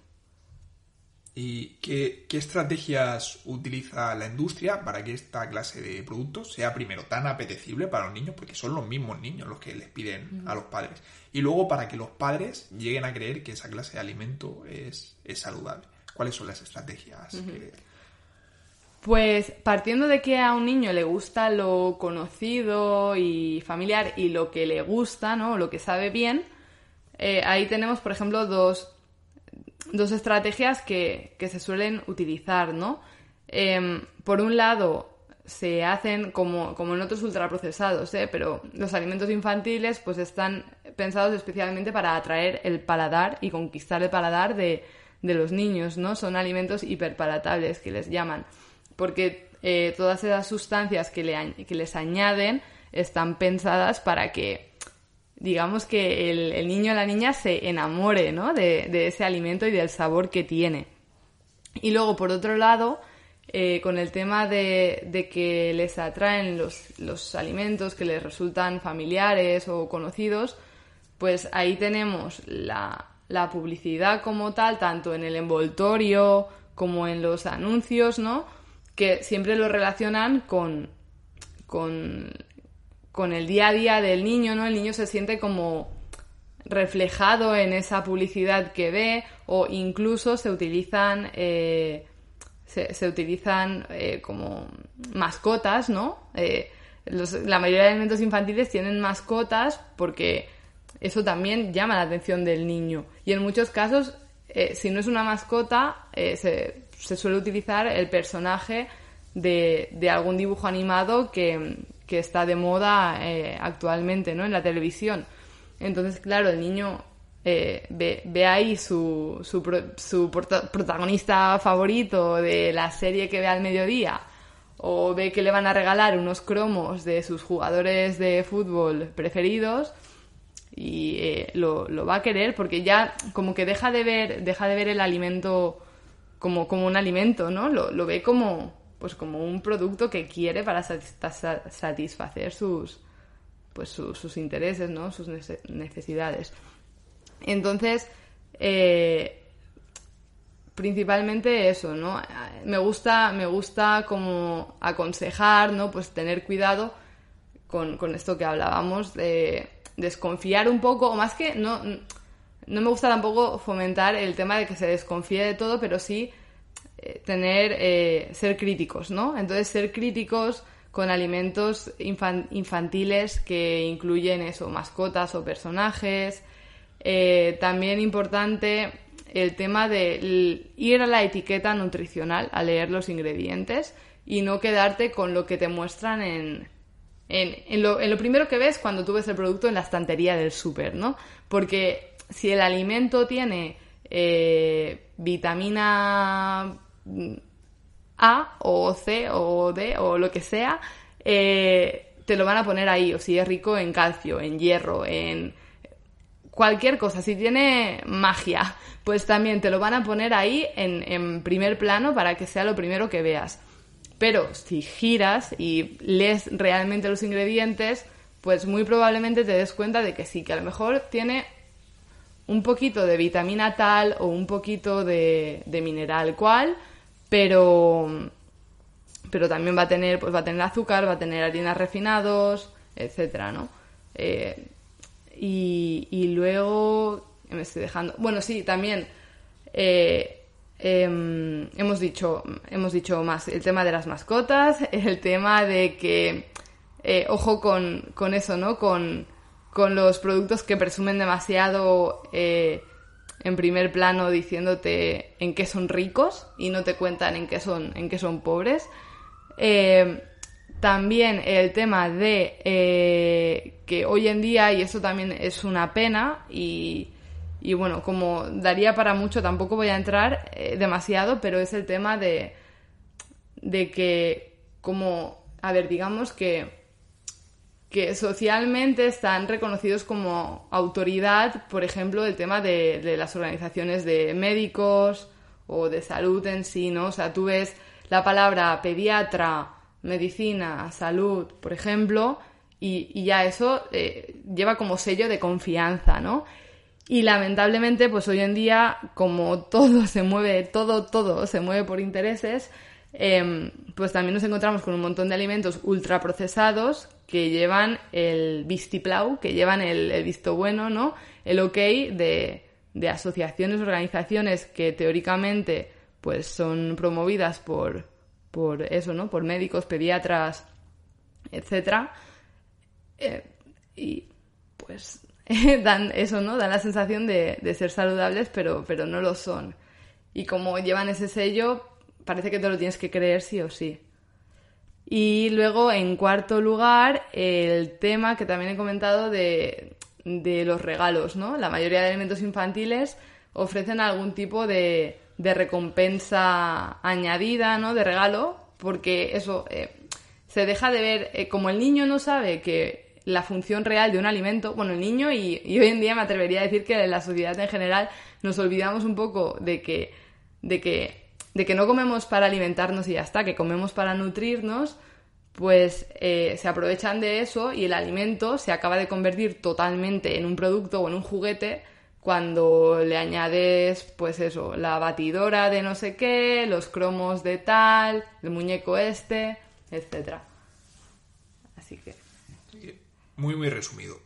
¿Y qué, estrategias utiliza la industria para que esta clase de productos sea primero tan apetecible para los niños, porque son los mismos niños los que les piden a los padres, y luego para que los padres lleguen a creer que esa clase de alimento es, saludable? ¿Cuáles son las estrategias? Pues partiendo de que a un niño le gusta lo conocido y familiar y lo que le gusta, ¿no? Lo que sabe bien, eh, ahí tenemos, por ejemplo, dos dos estrategias que, se suelen utilizar, ¿no? Em, por un lado, se hacen como, como en otros ultraprocesados, ¿eh? pero los alimentos infantiles pues están pensados especialmente para atraer el paladar y conquistar el paladar de, los niños, ¿no? Son alimentos hiperpalatables que les llaman, porque eh, todas esas sustancias que, le, que les añaden están pensadas para que digamos que el, niño o la niña se enamore ¿no? de, ese alimento y del sabor que tiene. Y luego, por otro lado, eh, con el tema de, que les atraen los, alimentos que les resultan familiares o conocidos, pues ahí tenemos la, publicidad como tal, tanto en el envoltorio como en los anuncios, ¿no? Que siempre lo relacionan con, con con el día a día del niño, ¿no? El niño se siente como reflejado en esa publicidad que ve o incluso se utilizan eh, se, utilizan eh, como mascotas, ¿no? Eh, la mayoría de alimentos infantiles tienen mascotas porque eso también llama la atención del niño. Y en muchos casos, si no es una mascota, se, se, suele utilizar el personaje de, de algún dibujo animado que, que está de moda eh, actualmente, ¿no? En la televisión. Entonces, claro, el niño eh, ve, ahí su, su, su protagonista favorito de la serie que ve al mediodía o ve que le van a regalar unos cromos de sus jugadores de fútbol preferidos y eh, lo, lo, va a querer porque ya como que deja de ver deja de ver el alimento como, como un alimento, ¿no? Lo, lo ve como, pues como un producto que quiere para satisfacer sus pues sus intereses, ¿no? sus necesidades. Entonces, eh, principalmente eso, ¿no? Me gusta, me gusta como aconsejar, ¿no? Pues tener cuidado con, con esto que hablábamos de desconfiar un poco, o más que no, no me gusta tampoco fomentar el tema de que se desconfíe de todo, pero sí eh, tener, eh, ser críticos, ¿no? Entonces, ser críticos con alimentos infantiles que incluyen eso, mascotas o personajes. Eh, también importante el tema de ir a la etiqueta nutricional, a leer los ingredientes y no quedarte con lo que te muestran en, en, lo, en lo, primero que ves cuando tú ves el producto en la estantería del súper, ¿no? Porque si el alimento tiene vitamina a o C o D o lo que sea, eh, te lo van a poner ahí, o si es rico en calcio, en hierro, en cualquier cosa, si tiene magia, pues también te lo van a poner ahí en, primer plano para que sea lo primero que veas. Pero si giras y lees realmente los ingredientes, pues muy probablemente te des cuenta de que sí, que a lo mejor tiene un poquito de vitamina tal o un poquito de, mineral cual, pero, pero también va a tener, pues va a tener azúcar, va a tener harinas refinados, etcétera, ¿no? Eh, y, luego me estoy dejando. Bueno, sí, también eh, em, hemos dicho, hemos dicho más el tema de las mascotas, [LAUGHS] el tema de que eh, ojo con, con, eso, ¿no? Con, con los productos que presumen demasiado en primer plano diciéndote en qué son ricos y no te cuentan en qué son, en qué son pobres. Eh, también el tema de eh, que hoy en día, y eso también es una pena, y, y bueno, como daría para mucho, tampoco voy a entrar demasiado, pero es el tema de, de que, como, a ver, digamos que que socialmente están reconocidos como autoridad, por ejemplo, el tema de, las organizaciones de médicos o de salud en sí, ¿no? O sea, tú ves la palabra pediatra, medicina, salud, por ejemplo, y, ya eso eh, lleva como sello de confianza, ¿no? Y lamentablemente, pues hoy en día, como todo se mueve, todo, todo se mueve por intereses, em, pues también nos encontramos con un montón de alimentos ultraprocesados que llevan el vistiplau, que llevan el, visto bueno, ¿no? El ok de, de asociaciones, organizaciones que teóricamente pues son promovidas por, por eso, ¿no? Por médicos, pediatras, etcétera. Eh, y pues [LAUGHS] dan eso, ¿no? Dan la sensación de, de, ser saludables, pero, pero no lo son. Y como llevan ese sello, parece que te lo tienes que creer sí o sí. Y luego, en cuarto lugar, el tema que también he comentado de, los regalos, ¿no? La mayoría de alimentos infantiles ofrecen algún tipo de, recompensa añadida, ¿no? De regalo, porque eso eh, se deja de ver, eh, como el niño no sabe que la función real de un alimento, bueno, el niño y, hoy en día me atrevería a decir que en la sociedad en general nos olvidamos un poco de que, de que de que no comemos para alimentarnos y ya está, que comemos para nutrirnos, pues eh, se aprovechan de eso y el alimento se acaba de convertir totalmente en un producto o en un juguete cuando le añades, pues eso, la batidora de no sé qué, los cromos de tal, el muñeco este, etcétera. Así que. Muy, muy resumido.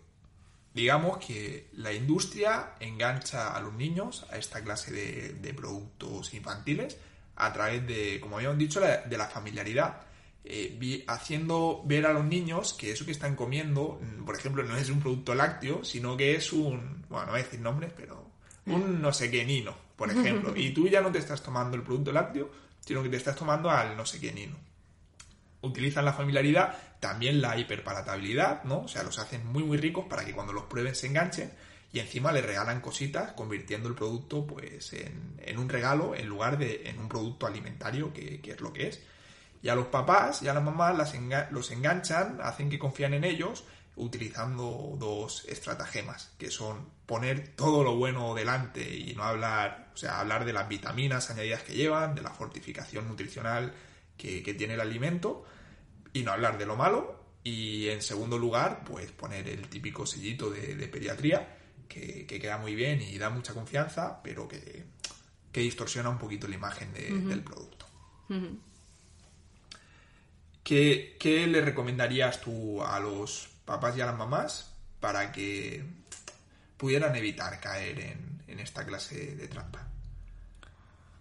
Digamos que la industria engancha a los niños a esta clase de productos infantiles a través de, como habíamos dicho, de la familiaridad. Eh, haciendo ver a los niños que eso que están comiendo, mm, por ejemplo, no es un producto lácteo, sino que es un, bueno, no voy a decir nombres, pero un no sé qué nino, por ejemplo. [LAUGHS] Y tú ya no te estás tomando el producto lácteo, sino que te estás tomando al no sé qué nino. Utilizan la familiaridad, también la hiperpalatabilidad, ¿no? O sea, los hacen muy muy ricos para que cuando los prueben se enganchen y encima le regalan cositas convirtiendo el producto pues en, un regalo en lugar de en un producto alimentario que, es lo que es. Y a los papás y a las mamás los enganchan, hacen que confían en ellos utilizando dos estratagemas, que son poner todo lo bueno delante y no hablar, o sea, hablar de las vitaminas añadidas que llevan, de la fortificación nutricional que, tiene el alimento, y no hablar de lo malo. Y en segundo lugar, pues poner el típico sellito de pediatría, que, queda muy bien y da mucha confianza, pero que, distorsiona un poquito la imagen del producto. ¿Qué, le recomendarías tú a los papás y a las mamás para que pudieran evitar caer en, esta clase de trampa?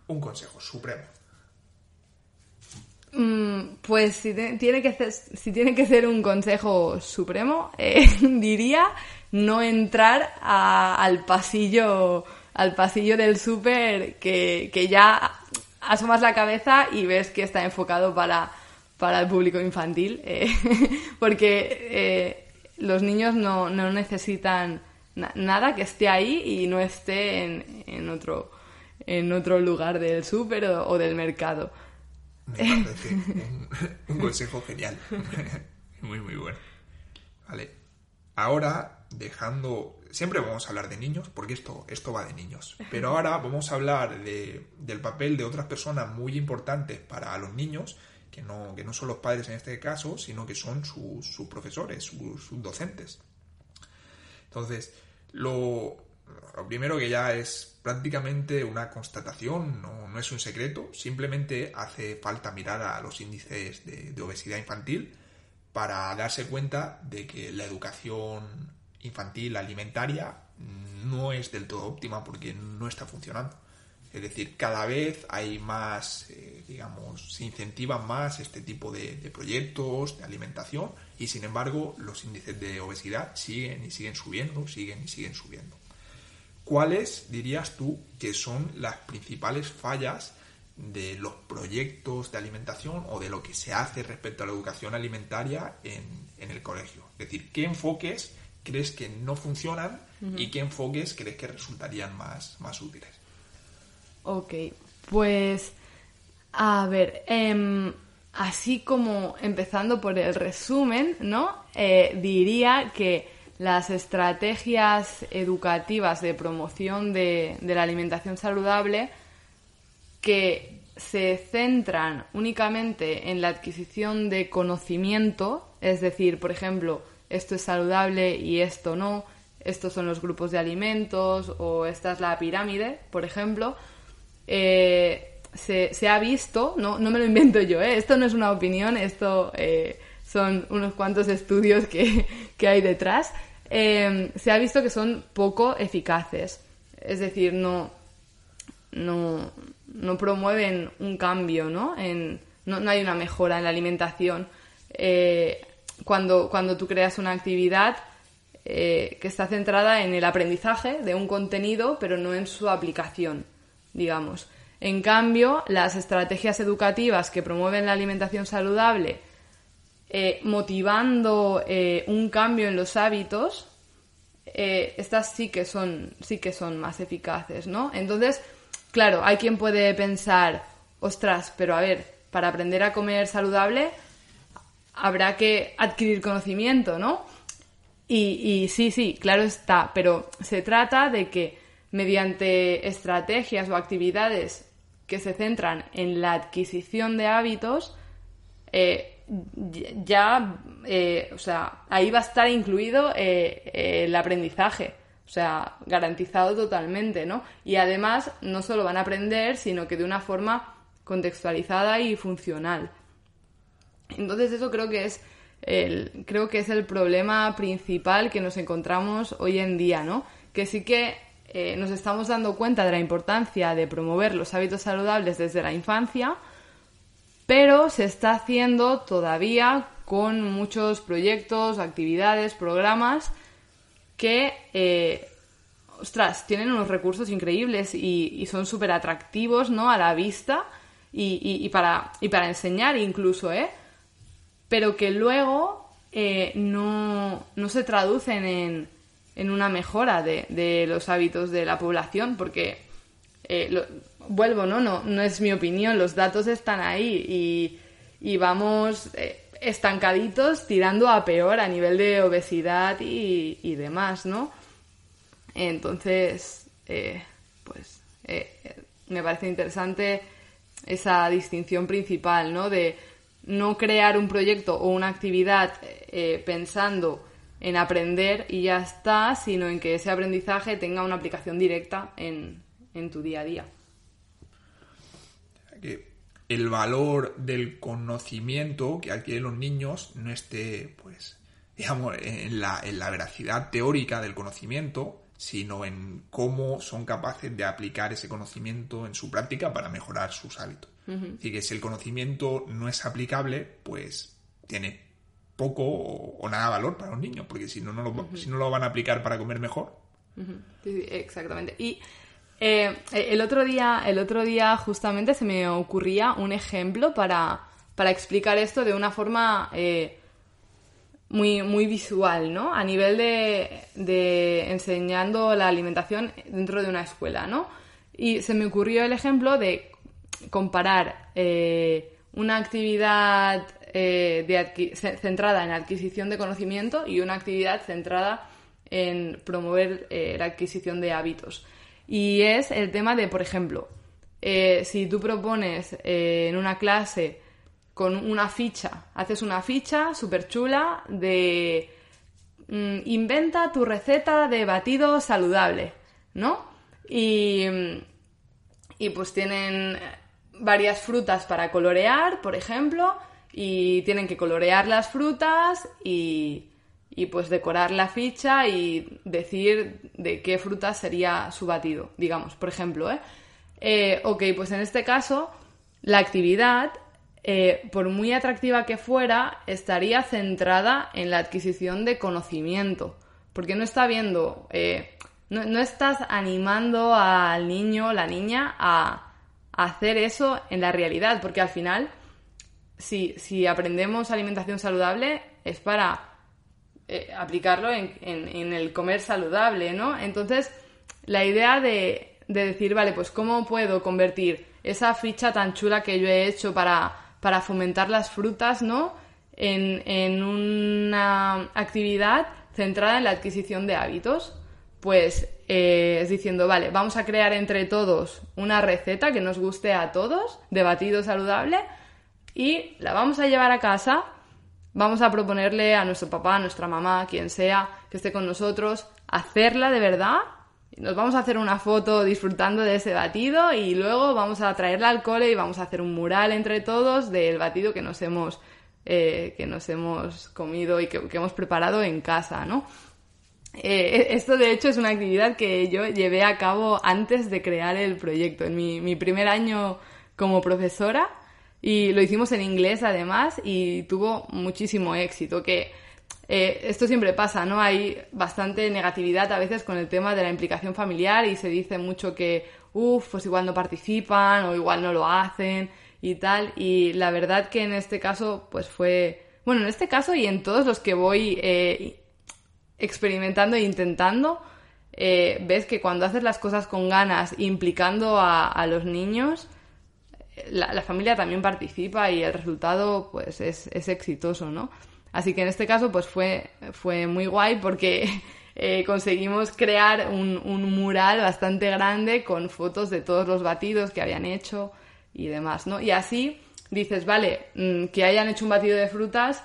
Un consejo supremo. Mm, pues si, tiene que ser, si tiene que ser un consejo supremo, eh, [LAUGHS] diría no entrar al pasillo al pasillo del súper que, que, ya asomas la cabeza y ves que está enfocado para, para el público infantil, eh, [LAUGHS] porque eh, los niños no, no necesitan nada que esté ahí y no esté en, en otro en otro lugar del súper o, del mercado. Me parece un, [LAUGHS] un consejo genial. muy, muy bueno. Vale. Ahora dejando... Siempre vamos a hablar de niños, porque esto, esto va de niños. Pero ahora vamos a hablar de, del papel de otras personas muy importantes para los niños que no, que no son los padres en este caso, sino que son sus, profesores, sus, docentes. Entonces, lo, primero que ya es prácticamente una constatación, no, es un secreto, simplemente hace falta mirar a los índices de obesidad infantil para darse cuenta de que la educación infantil alimentaria no es del todo óptima porque no está funcionando. Es decir, cada vez hay más, eh, digamos, se incentivan más este tipo de, proyectos de alimentación y sin embargo los índices de obesidad siguen y siguen subiendo, siguen y siguen subiendo. ¿Cuáles dirías tú que son las principales fallas de los proyectos de alimentación o de lo que se hace respecto a la educación alimentaria en, en el colegio? Es decir, ¿qué enfoques crees que no funcionan y qué enfoques crees que resultarían más, más útiles. Ok, pues a ver, em, así como empezando por el resumen, ¿no? Eh, diría que las estrategias educativas de promoción de, de la alimentación saludable que se centran únicamente en la adquisición de conocimiento, es decir, por ejemplo, esto es saludable y esto no, estos son los grupos de alimentos o esta es la pirámide, por ejemplo, eh, se, ha visto, no, no me lo invento yo, ¿eh? esto no es una opinión, esto eh, son unos cuantos estudios que, hay detrás, se ha visto que son poco eficaces, es decir, no, no, no promueven un cambio, ¿no? En, no, no hay una mejora en la alimentación cuando, cuando tú creas una actividad eh, que está centrada en el aprendizaje de un contenido, pero no en su aplicación, digamos. En cambio, las estrategias educativas que promueven la alimentación saludable, eh, motivando eh, un cambio en los hábitos, estas sí que son, sí que son más eficaces, ¿no? Entonces, claro, hay quien puede pensar, ostras, pero a ver, para aprender a comer saludable, habrá que adquirir conocimiento, ¿no? Y, sí, sí, claro está, pero se trata de que mediante estrategias o actividades que se centran en la adquisición de hábitos, eh, ya, eh, o sea, ahí va a estar incluido eh, el aprendizaje, o sea, garantizado totalmente, ¿no? Y además, no solo van a aprender, sino que de una forma contextualizada y funcional. Entonces eso creo que es el, creo que es el problema principal que nos encontramos hoy en día, ¿no? Que sí que eh, nos estamos dando cuenta de la importancia de promover los hábitos saludables desde la infancia, pero se está haciendo todavía con muchos proyectos, actividades, programas que, eh, ostras, tienen unos recursos increíbles y, son súper atractivos, ¿no? A la vista y, y, para, y para enseñar incluso, ¿eh? Pero que luego eh, no, se traducen en, en una mejora de, los hábitos de la población, porque eh, vuelvo, ¿no? ¿no? No es mi opinión, los datos están ahí y, vamos eh, estancaditos tirando a peor a nivel de obesidad y, y demás, ¿no? Entonces, pues me parece interesante esa distinción principal, ¿no? De no crear un proyecto o una actividad eh, pensando en aprender y ya está, sino en que ese aprendizaje tenga una aplicación directa en, tu día a día. Que el valor del conocimiento que adquieren los niños no esté, pues, digamos, en la, en la veracidad teórica del conocimiento, sino en cómo son capaces de aplicar ese conocimiento en su práctica para mejorar sus hábitos. Y que si el conocimiento no es aplicable, pues tiene poco o, nada valor para los niños, porque si no, no lo, si no lo van a aplicar para comer mejor. Sí, exactamente. Y eh, el, otro día, el otro día justamente se me ocurría un ejemplo para, para explicar esto de una forma eh, muy, muy visual, ¿no? A nivel de, de enseñando la alimentación dentro de una escuela, ¿no? Y se me ocurrió el ejemplo de comparar eh, una actividad eh, centrada en adquisición de conocimiento y una actividad centrada en promover eh, la adquisición de hábitos. Y es el tema de, por ejemplo, si tú propones en una clase con una ficha. Haces una ficha súper chula de mm, inventa tu receta de batido saludable, ¿no? Y, y pues tienen varias frutas para colorear, por ejemplo, y tienen que colorear las frutas y, y pues decorar la ficha y decir de qué fruta sería su batido, digamos, por ejemplo, ¿eh? eh ok, pues en este caso, la actividad eh, por muy atractiva que fuera, estaría centrada en la adquisición de conocimiento. Porque no está viendo, eh, no, estás animando al niño o la niña a, hacer eso en la realidad. Porque al final, si, si aprendemos alimentación saludable, es para eh, aplicarlo en, en, el comer saludable, ¿no? Entonces, la idea de, de decir, vale, pues ¿cómo puedo convertir esa ficha tan chula que yo he hecho para para fomentar las frutas, ¿no? En, una actividad centrada en la adquisición de hábitos. Pues eh, es diciendo, vale, vamos a crear entre todos una receta que nos guste a todos, de batido saludable, y la vamos a llevar a casa, vamos a proponerle a nuestro papá, a nuestra mamá, quien sea, que esté con nosotros, hacerla de verdad nos vamos a hacer una foto disfrutando de ese batido y luego vamos a traerla al cole y vamos a hacer un mural entre todos del batido que nos hemos, eh, que nos hemos comido y que, hemos preparado en casa, ¿no? Eh, esto de hecho es una actividad que yo llevé a cabo antes de crear el proyecto, en mi, mi primer año como profesora y lo hicimos en inglés además y tuvo muchísimo éxito, que eh, esto siempre pasa, ¿no? Hay bastante negatividad a veces con el tema de la implicación familiar y se dice mucho que, uff, pues igual no participan o igual no lo hacen y tal. Y la verdad que en este caso, pues fue, bueno, en este caso y en todos los que voy eh, experimentando e intentando, eh, ves que cuando haces las cosas con ganas, implicando a, los niños, la, familia también participa y el resultado pues es, es exitoso, ¿no? Así que en este caso pues fue, fue muy guay porque [LAUGHS] eh, conseguimos crear un, un, mural bastante grande con fotos de todos los batidos que habían hecho y demás, ¿no? Y así dices, vale, mm, que hayan hecho un batido de frutas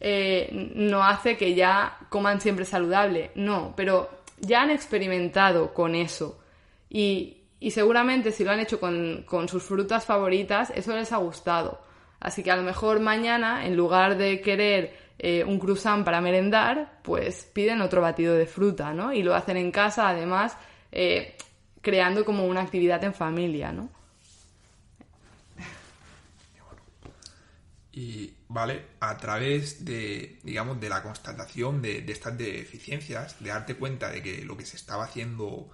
eh, no hace que ya coman siempre saludable, no, pero ya han experimentado con eso y, y seguramente si lo han hecho con, con sus frutas favoritas, eso les ha gustado. Así que a lo mejor mañana, en lugar de querer eh, un croissant para merendar, pues piden otro batido de fruta, ¿no? Y lo hacen en casa, además, eh, creando como una actividad en familia, ¿no? Y, vale, a través de, digamos, de la constatación de, de estas deficiencias, de darte cuenta de que lo que se estaba haciendo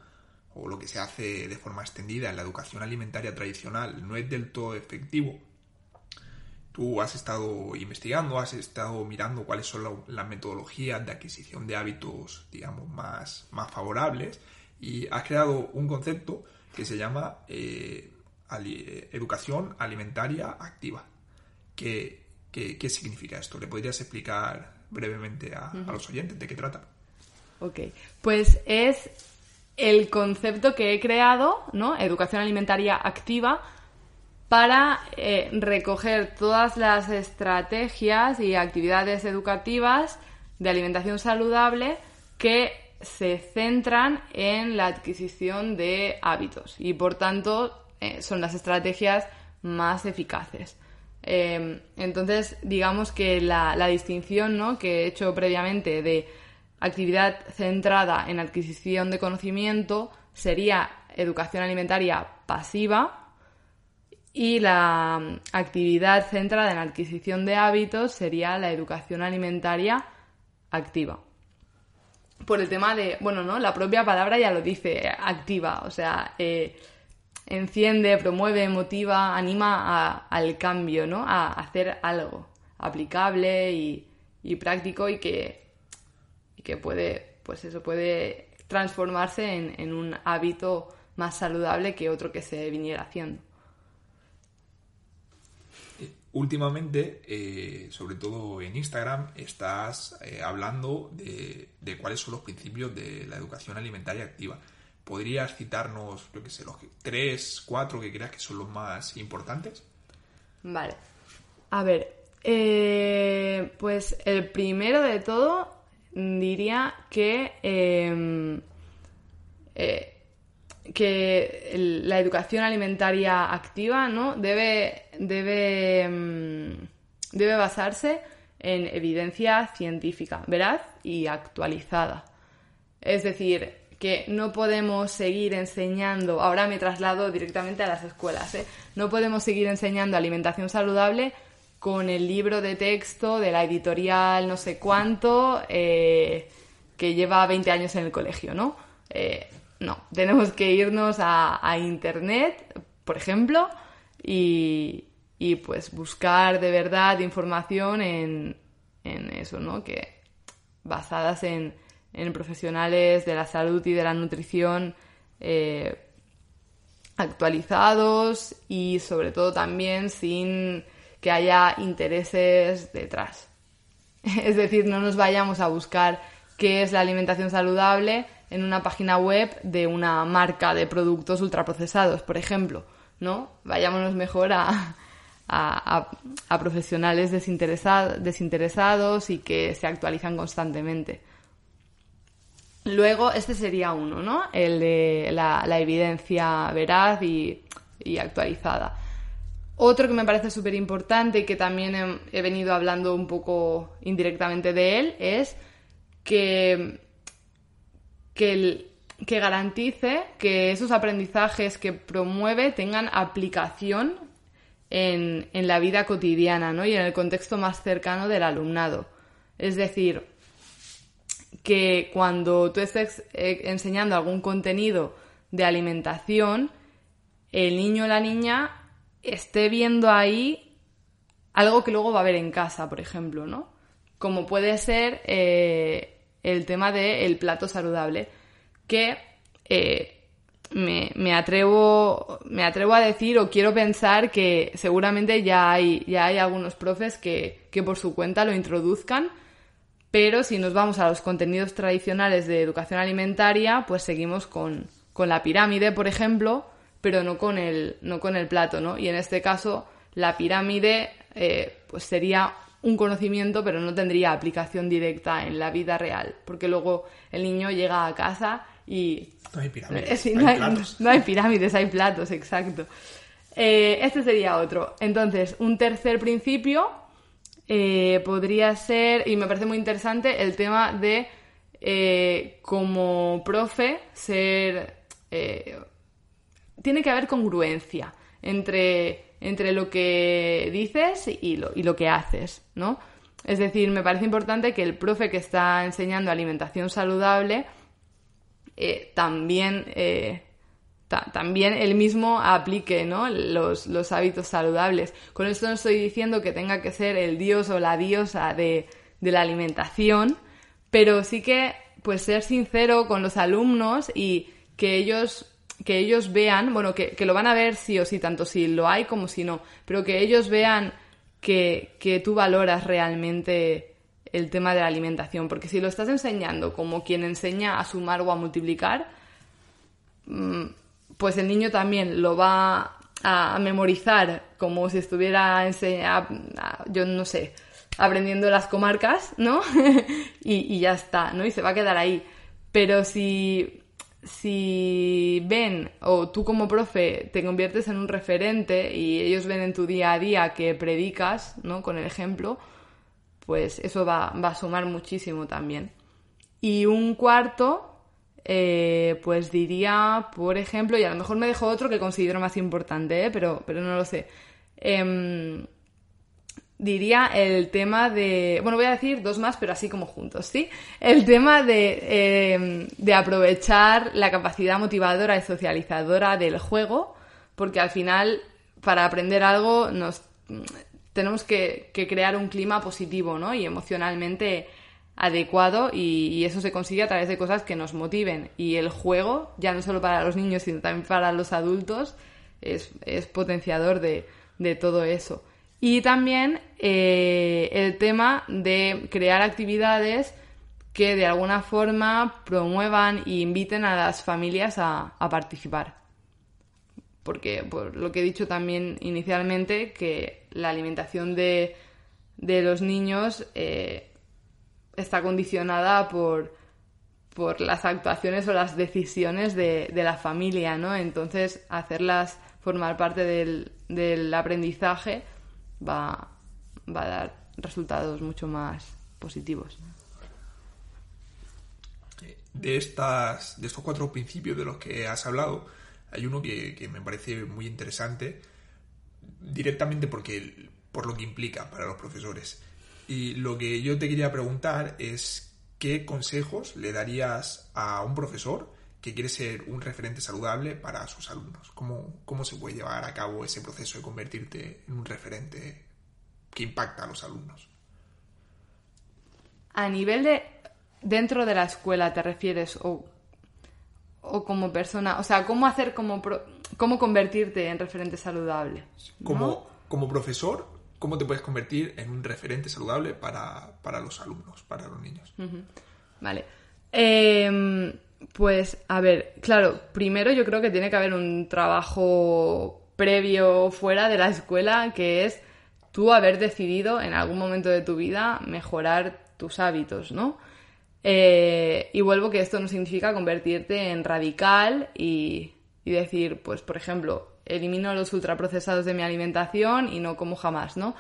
o lo que se hace de forma extendida en la educación alimentaria tradicional no es del todo efectivo, Tú has estado investigando, has estado mirando cuáles son las metodologías de adquisición de hábitos, digamos, más, más favorables y has creado un concepto que se llama eh, educación alimentaria activa. ¿Qué, ¿Qué, significa esto? ¿Le podrías explicar brevemente a, a los oyentes de qué trata? Ok, pues es el concepto que he creado, ¿no? Educación alimentaria activa para eh, recoger todas las estrategias y actividades educativas de alimentación saludable que se centran en la adquisición de hábitos y por tanto eh, son las estrategias más eficaces. Em, entonces, digamos que la, la distinción ¿no? que he hecho previamente de actividad centrada en adquisición de conocimiento sería educación alimentaria pasiva, y la mm, actividad centrada en adquisición de hábitos sería la educación alimentaria activa. Por el tema de, bueno, ¿no? La propia palabra ya lo dice, activa, o sea, eh, enciende, promueve, motiva, anima al cambio, ¿no? A hacer algo aplicable y, práctico y que, y que puede, pues eso, puede transformarse en, en un hábito más saludable que otro que se viniera haciendo últimamente, eh, sobre todo en Instagram, estás eh, hablando de, cuáles son los principios de la educación alimentaria activa. ¿Podrías citarnos, yo qué sé, los tres, cuatro que creas que son los más importantes? Vale. A ver, eh, pues el primero de todo diría que, em, eh, que la educación alimentaria activa ¿no? debe, debe, em, debe basarse en evidencia científica, veraz y actualizada. Es decir, que no podemos seguir enseñando, ahora me traslado directamente a las escuelas, ¿eh? no podemos seguir enseñando alimentación saludable con el libro de texto de la editorial no sé cuánto eh, que lleva 20 años en el colegio, ¿no? Eh, no, tenemos que irnos a, Internet, por ejemplo, y, pues buscar de verdad información en, eso, ¿no? Que basadas en, profesionales de la salud y de la nutrición eh, actualizados y sobre todo también sin que haya intereses detrás. [LAUGHS] Es decir, no nos vayamos a buscar qué es la alimentación saludable en una página web de una marca de productos ultraprocesados, por ejemplo, ¿no? Vayámonos mejor a, a, profesionales desinteresados y que se actualizan constantemente. Luego, este sería uno, ¿no? El de la, evidencia veraz y actualizada. Otro que me parece súper importante y que también he, venido hablando un poco indirectamente de él es que, que, garantice que esos aprendizajes que promueve tengan aplicación en, en, la vida cotidiana ¿no? y en el contexto más cercano del alumnado. Es decir, que cuando tú estés eh, enseñando algún contenido de alimentación, el niño o la niña esté viendo ahí algo que luego va a ver en casa, por ejemplo, ¿no? Como puede ser eh, el tema del plato saludable, que eh, me, atrevo, me atrevo a decir o quiero pensar que seguramente ya hay, ya hay algunos profes que, que por su cuenta lo introduzcan, pero si nos vamos a los contenidos tradicionales de educación alimentaria, pues seguimos con, con la pirámide, por ejemplo, pero no con el, no con el plato, ¿no? Y en este caso, la pirámide eh, pues sería un conocimiento, pero no tendría aplicación directa en la vida real, porque luego el niño llega a casa y... No hay pirámides. [LAUGHS] no, hay, no, hay, pirámides, hay platos, exacto. Eh, este sería otro. Entonces, un tercer principio eh, podría ser, y me parece muy interesante, el tema de como profe ser tiene que haber congruencia entre, entre lo que dices y lo, y lo que haces, ¿no? Es decir, me parece importante que el profe que está enseñando alimentación saludable eh, también, eh, también él mismo aplique los, los, hábitos saludables. Con esto no estoy diciendo que tenga que ser el dios o la diosa de, de la alimentación, pero sí que pues ser sincero con los alumnos y que ellos que ellos vean, bueno, que, lo van a ver sí o sí, tanto si lo hay como si no, pero que ellos vean que, que tú valoras realmente el tema de la alimentación, porque si lo estás enseñando como quien enseña a sumar o a multiplicar, mm, pues el niño también lo va a, memorizar como si estuviera yo no sé, aprendiendo las comarcas, ¿no? [LAUGHS] y, y ya está, ¿no? Y se va a quedar ahí. Pero si si ven o tú como profe te conviertes en un referente y ellos ven en tu día a día que predicas, ¿no? Con el ejemplo, pues eso va, a sumar muchísimo también. Y un cuarto, eh, pues diría, por ejemplo, y a lo mejor me dejo otro que considero más importante, ¿eh? pero, pero no lo sé. Em, diría el tema de, bueno, voy a decir dos más, pero así como juntos, ¿sí? El tema de, em, de aprovechar la capacidad motivadora y socializadora del juego, porque al final, para aprender algo, nos tenemos que, crear un clima positivo, ¿no? Y emocionalmente adecuado y, eso se consigue a través de cosas que nos motiven. Y el juego, ya no solo para los niños, sino también para los adultos, es, es potenciador de, de todo eso. Y también eh, el tema de crear actividades que de alguna forma promuevan e inviten a las familias a, participar. porque por lo que he dicho también inicialmente, que la alimentación de, de los niños eh, está condicionada por, por las actuaciones o las decisiones de, de, la familia, ¿no? Entonces, hacerlas formar parte del, del aprendizaje va, va a dar resultados mucho más positivos. De, estas, de estos cuatro principios de los que has hablado, hay uno que, que me parece muy interesante, directamente porque, por lo que implica para los profesores. Y lo que yo te quería preguntar es qué consejos le darías a un profesor que quiere ser un referente saludable para sus alumnos. ¿Cómo, cómo se puede llevar a cabo ese proceso de convertirte en un referente que impacta a los alumnos? A nivel de dentro de la escuela te refieres o, o como persona, o sea, cómo hacer como pro, cómo convertirte en referente saludable. ¿no? Como, como profesor, ¿cómo te puedes convertir en un referente saludable para, para los alumnos, para los niños? Vale. Eh, pues, a ver, claro, primero yo creo que tiene que haber un trabajo previo fuera de la escuela que es tú haber decidido en algún momento de tu vida mejorar tus hábitos, ¿no? Eh, y vuelvo que esto no significa convertirte en radical y, y, decir, pues, por ejemplo, elimino los ultraprocesados de mi alimentación y no como jamás, ¿no?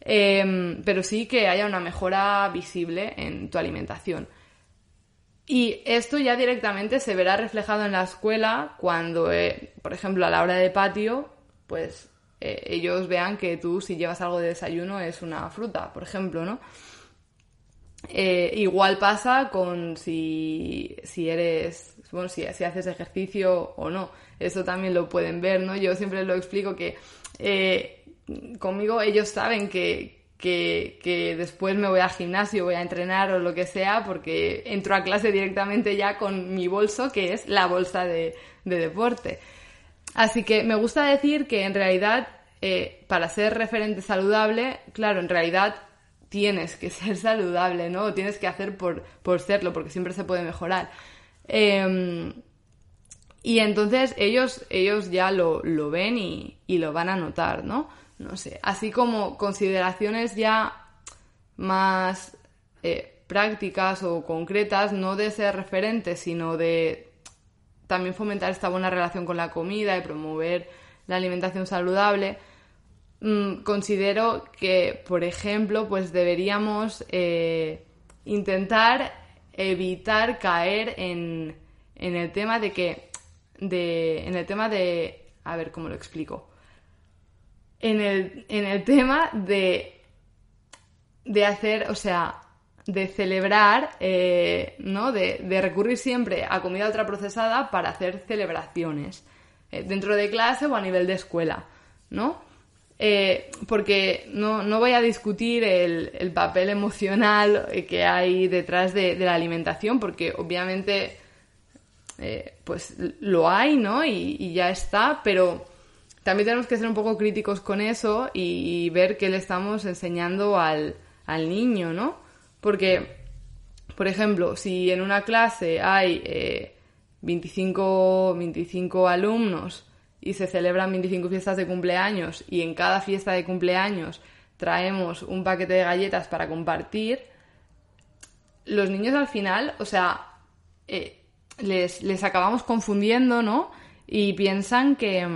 Eh, pero sí que haya una mejora visible en tu alimentación. Y esto ya directamente se verá reflejado en la escuela cuando, eh, por ejemplo, a la hora de patio, pues eh, ellos vean que tú si llevas algo de desayuno es una fruta, por ejemplo, ¿no? Eh, igual pasa con si, si eres, bueno, si, si, haces ejercicio o no. Eso también lo pueden ver, ¿no? Yo siempre lo explico que eh, conmigo ellos saben que, que, después me voy al gimnasio, voy a entrenar o lo que sea, porque entro a clase directamente ya con mi bolso, que es la bolsa de, de deporte. Así que me gusta decir que en realidad, eh, para ser referente saludable, claro, en realidad tienes que [LAUGHS] ser saludable, ¿no? Tienes que hacer por, por serlo, porque siempre se puede mejorar. Eh, y entonces ellos, ellos ya lo, lo ven y, y, lo van a notar, ¿no? No sé. Así como consideraciones ya más eh, prácticas o concretas, no de ser referentes, sino de también fomentar esta buena relación con la comida y promover la alimentación saludable considero que, por ejemplo, pues deberíamos eh, intentar evitar caer en, en, el tema de que, de, en el tema de, a ver cómo lo explico, en el, en el tema de, de hacer, o sea, de celebrar, eh, ¿no? De, de, recurrir siempre a comida ultraprocesada para hacer celebraciones, eh, dentro de clase o a nivel de escuela, ¿no? Eh, porque no, no, voy a discutir el, el, papel emocional que hay detrás de, de la alimentación, porque obviamente eh, pues lo hay, ¿no? Y, ya está, pero también tenemos que ser un poco críticos con eso y, ver qué le estamos enseñando al, al, niño, ¿no? Porque, por ejemplo, si en una clase hay eh, 25, 25 alumnos, y se celebran 25 fiestas de cumpleaños y en cada fiesta de cumpleaños traemos un paquete de galletas para compartir, los niños al final, o sea, eh, les, les acabamos confundiendo, ¿no? Y piensan que,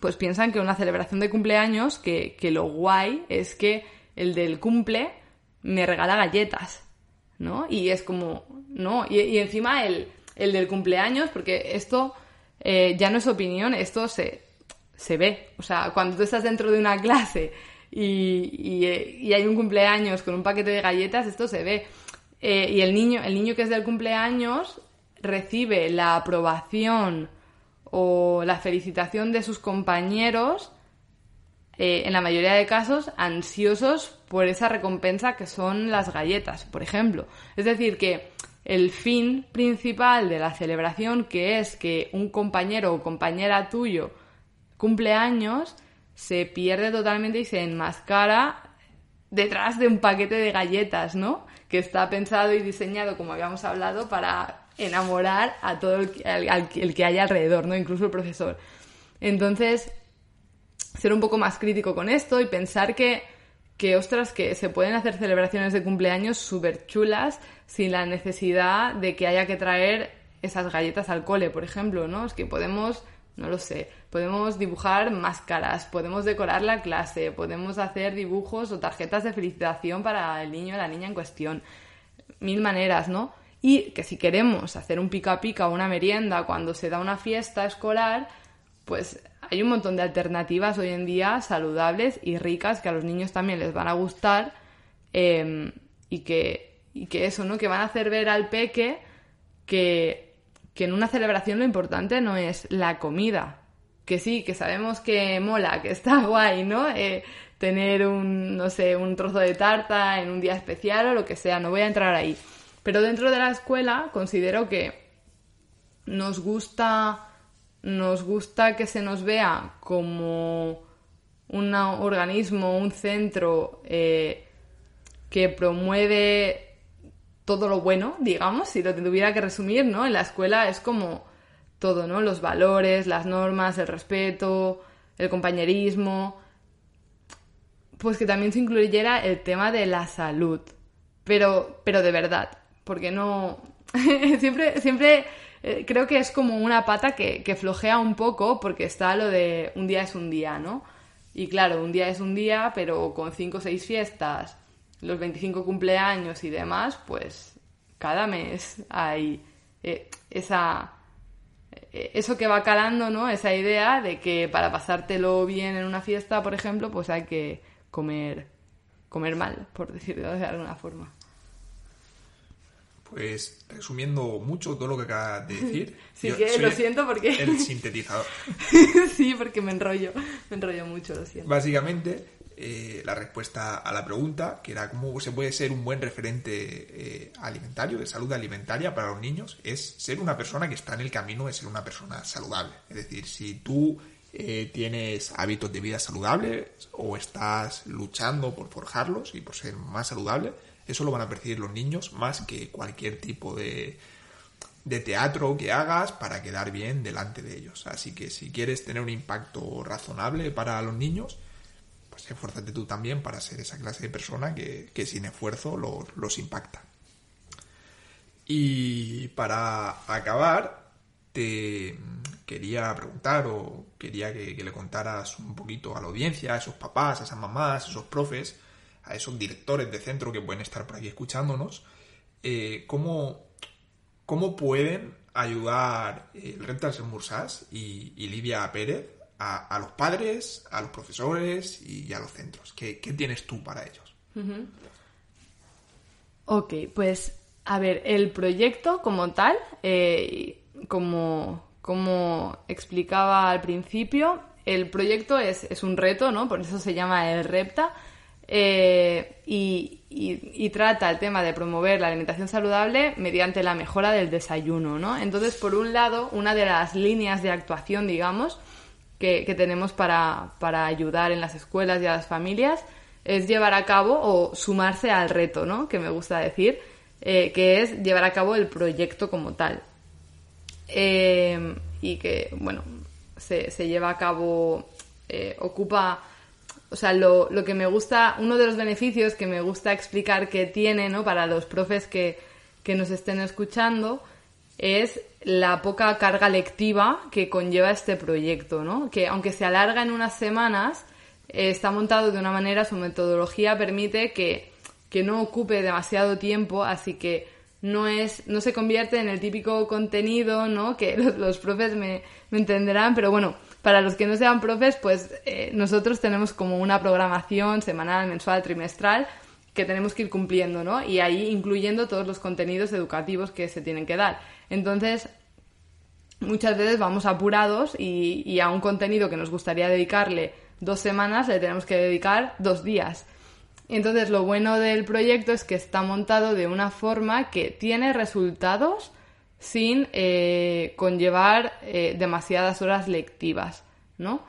pues piensan que una celebración de cumpleaños, que, que lo guay es que el del cumple me regala galletas, ¿no? Y es como, no, y, y encima el, el del cumpleaños, porque esto eh, ya no es opinión, esto se, se ve. O sea, cuando tú estás dentro de una clase y, y, y, hay un cumpleaños con un paquete de galletas, esto se ve. Eh, y el niño, el niño que es del cumpleaños recibe la aprobación o la felicitación de sus compañeros, eh, en la mayoría de casos, ansiosos por esa recompensa que son las galletas, por ejemplo. Es decir, que el fin principal de la celebración, que es que un compañero o compañera tuyo cumple años, se pierde totalmente y se enmascara detrás de un paquete de galletas, ¿no? Que está pensado y diseñado, como habíamos hablado, para enamorar a todo el, el que haya alrededor, ¿no? Incluso el profesor. Entonces, ser un poco más crítico con esto y pensar que, que ostras, que se pueden hacer celebraciones de cumpleaños súper chulas sin la necesidad de que haya que traer esas galletas al cole, por ejemplo, ¿no? Es que podemos, no lo sé, podemos dibujar máscaras, podemos decorar la clase, podemos hacer dibujos o tarjetas de felicitación para el niño o la niña en cuestión. Mil maneras, ¿no? Y que si queremos hacer un pica pica o una merienda cuando se da una fiesta escolar, pues hay un montón de alternativas hoy en día saludables y ricas que a los niños también les van a gustar em, y, que, y que eso, ¿no? Que van a hacer ver al peque que, que en una celebración lo importante no es la comida, que sí, que sabemos que mola, que está [LAUGHS] guay, ¿no? Eh, tener un, no sé, un trozo de tarta en un día especial o lo que sea, no voy a entrar ahí. Pero dentro de la escuela considero que nos gusta, nos gusta que se nos vea como un organismo, un centro eh, que promueve todo lo bueno, digamos, si lo tuviera que resumir, ¿no? En la escuela es como todo, ¿no? Los valores, las normas, el respeto, el compañerismo. Pues que también se incluyera el tema de la salud. Pero, pero de verdad, porque no... [LAUGHS] siempre, siempre eh, creo que es como una pata que, que flojea un poco porque está lo de un día es un día, ¿no? Y claro, un día es un día, pero con cinco o seis fiestas, los 25 cumpleaños y demás, pues cada mes hay eh, esa eh, eso que va calando, ¿no? Esa idea de que para pasártelo bien en una fiesta, por ejemplo, pues hay que comer comer mal, por decirlo de alguna forma. Pues resumiendo mucho todo lo que acabas de decir. [LAUGHS] sí, que lo siento porque. El sintetizador. [LAUGHS] sí, porque me enrollo. Me enrollo mucho, lo siento. Básicamente, eh, la respuesta a la pregunta, que era cómo se puede ser un buen referente eh, alimentario, de salud alimentaria para los niños, es ser una persona que está en el camino de ser una persona saludable. Es decir, si tú eh, tienes hábitos de vida saludables o estás luchando por forjarlos y por ser más saludable, eso lo van a percibir los niños más que cualquier tipo de, de teatro que hagas para quedar bien delante de ellos. Así que si quieres tener un impacto razonable para los niños, esfuérzate tú también para ser esa clase de persona que, sin esfuerzo los, impacta. Y para acabar, te quería preguntar o quería que, que, le contaras un poquito a la audiencia, a esos papás, a esas mamás, a esos profes, a esos directores de centro que pueden estar por aquí escuchándonos, eh, cómo, pueden ayudar el Rentas Mursas y, y Lidia Pérez a, los padres, a los profesores y a los centros. ¿Qué, tienes tú para ellos? Ok, pues a ver, el proyecto como tal, eh, como, como explicaba al principio, el proyecto es, es, un reto, ¿no? Por eso se llama el REPTA. Eh, y, trata el tema de promover la alimentación saludable mediante la mejora del desayuno, ¿no? Entonces, por un lado, una de las líneas de actuación, digamos, que, tenemos para, ayudar en las escuelas y a las familias es llevar a cabo o sumarse al reto, ¿no? Que me gusta decir, eh, que es llevar a cabo el proyecto como tal. Eh, y que, bueno, se, se lleva a cabo, ocupa o sea, lo, lo, que me gusta, uno de los beneficios que me gusta explicar que tiene, ¿no? Para los profes que, que nos estén escuchando, es la poca carga lectiva que conlleva este proyecto, ¿no? Que aunque se alarga en unas semanas, eh, está montado de una manera, su metodología permite que, que no ocupe demasiado tiempo, así que no es, no se convierte en el típico contenido, ¿no? Que [LAUGHS] los, los profes me, me entenderán, pero bueno, para los que no sean profes, pues eh, nosotros tenemos como una programación semanal, mensual, trimestral que tenemos que ir cumpliendo, ¿no? Y ahí incluyendo todos los contenidos educativos que se tienen que dar. Entonces, muchas veces vamos apurados y, a un contenido que nos gustaría dedicarle dos semanas le tenemos que dedicar dos días. Entonces, lo bueno del proyecto es que está montado de una forma que tiene resultados sin eh, conllevar eh, demasiadas horas lectivas, ¿no?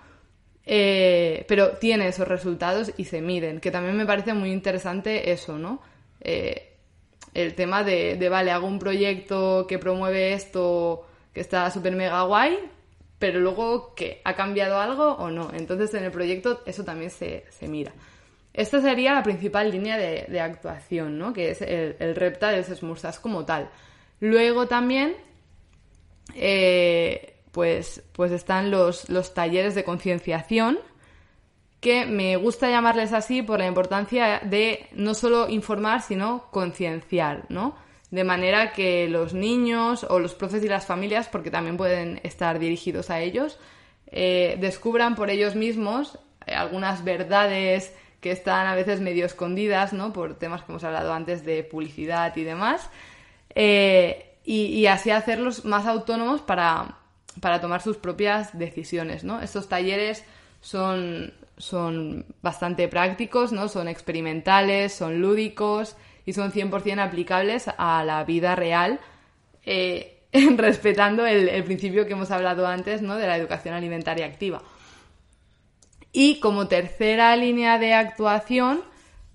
Eh, pero tiene esos resultados y se miden, que también me parece muy interesante eso, ¿no? el tema de, vale, hago un proyecto que promueve esto que está súper mega guay, pero luego, ¿qué? ¿Ha cambiado algo o no? Entonces en el proyecto eso también se, mira. Esta sería la principal línea de, actuación, ¿no? Que es el, repta de los Smursas como tal. Luego también, eh, pues, pues están los, los talleres de concienciación, que me gusta llamarles así por la importancia de no solo informar, sino concienciar, ¿no? De manera que los niños o los profes y las familias, porque también pueden estar dirigidos a ellos, eh, descubran por ellos mismos eh, algunas verdades que están a veces medio escondidas, ¿no? Por temas que hemos hablado antes de publicidad y demás. Eh, y, y, así hacerlos más autónomos para, para tomar sus propias decisiones, ¿no? Estos talleres son son bastante prácticos, ¿no? Son experimentales, son lúdicos y son 100% aplicables a la vida real, eh, [LAUGHS] respetando el, principio que hemos hablado antes, ¿no? De la educación alimentaria activa. Y como tercera línea de actuación,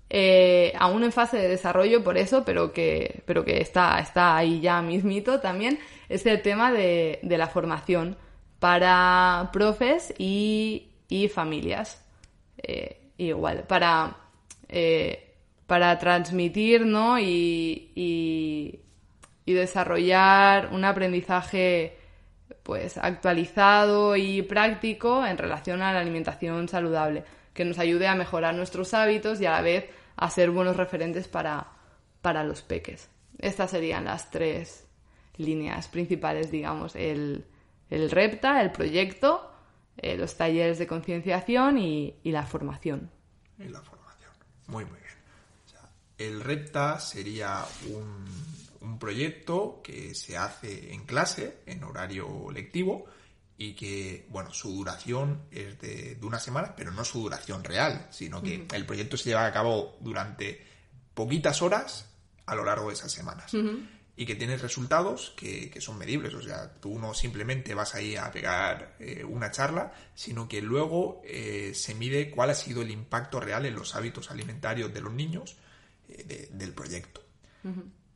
eh, aún en fase de desarrollo por eso, pero que, pero que está, está ahí ya mismito también, es el tema de, la formación para profes y familias. Eh, igual, para, eh, para transmitir ¿no? y, y, desarrollar un aprendizaje pues actualizado y práctico en relación a la alimentación saludable, que nos ayude a mejorar nuestros hábitos y a la vez a ser buenos referentes para, para los peques. Estas serían las tres líneas principales, digamos, el, el REPTA, el proyecto, eh, los talleres de concienciación y, la formación. Y la formación. Muy, muy bien. el REPTA sería un, proyecto que se hace en clase, en horario lectivo, y que, bueno, su duración es de, unas semanas, pero no su duración real, sino que el proyecto se lleva a cabo durante poquitas horas a lo largo de esas semanas y que tienes resultados que, son medibles. O sea, tú no simplemente vas ahí a pegar eh, una charla, sino que luego eh, se mide cuál ha sido el impacto real en los hábitos alimentarios de los niños eh, del proyecto.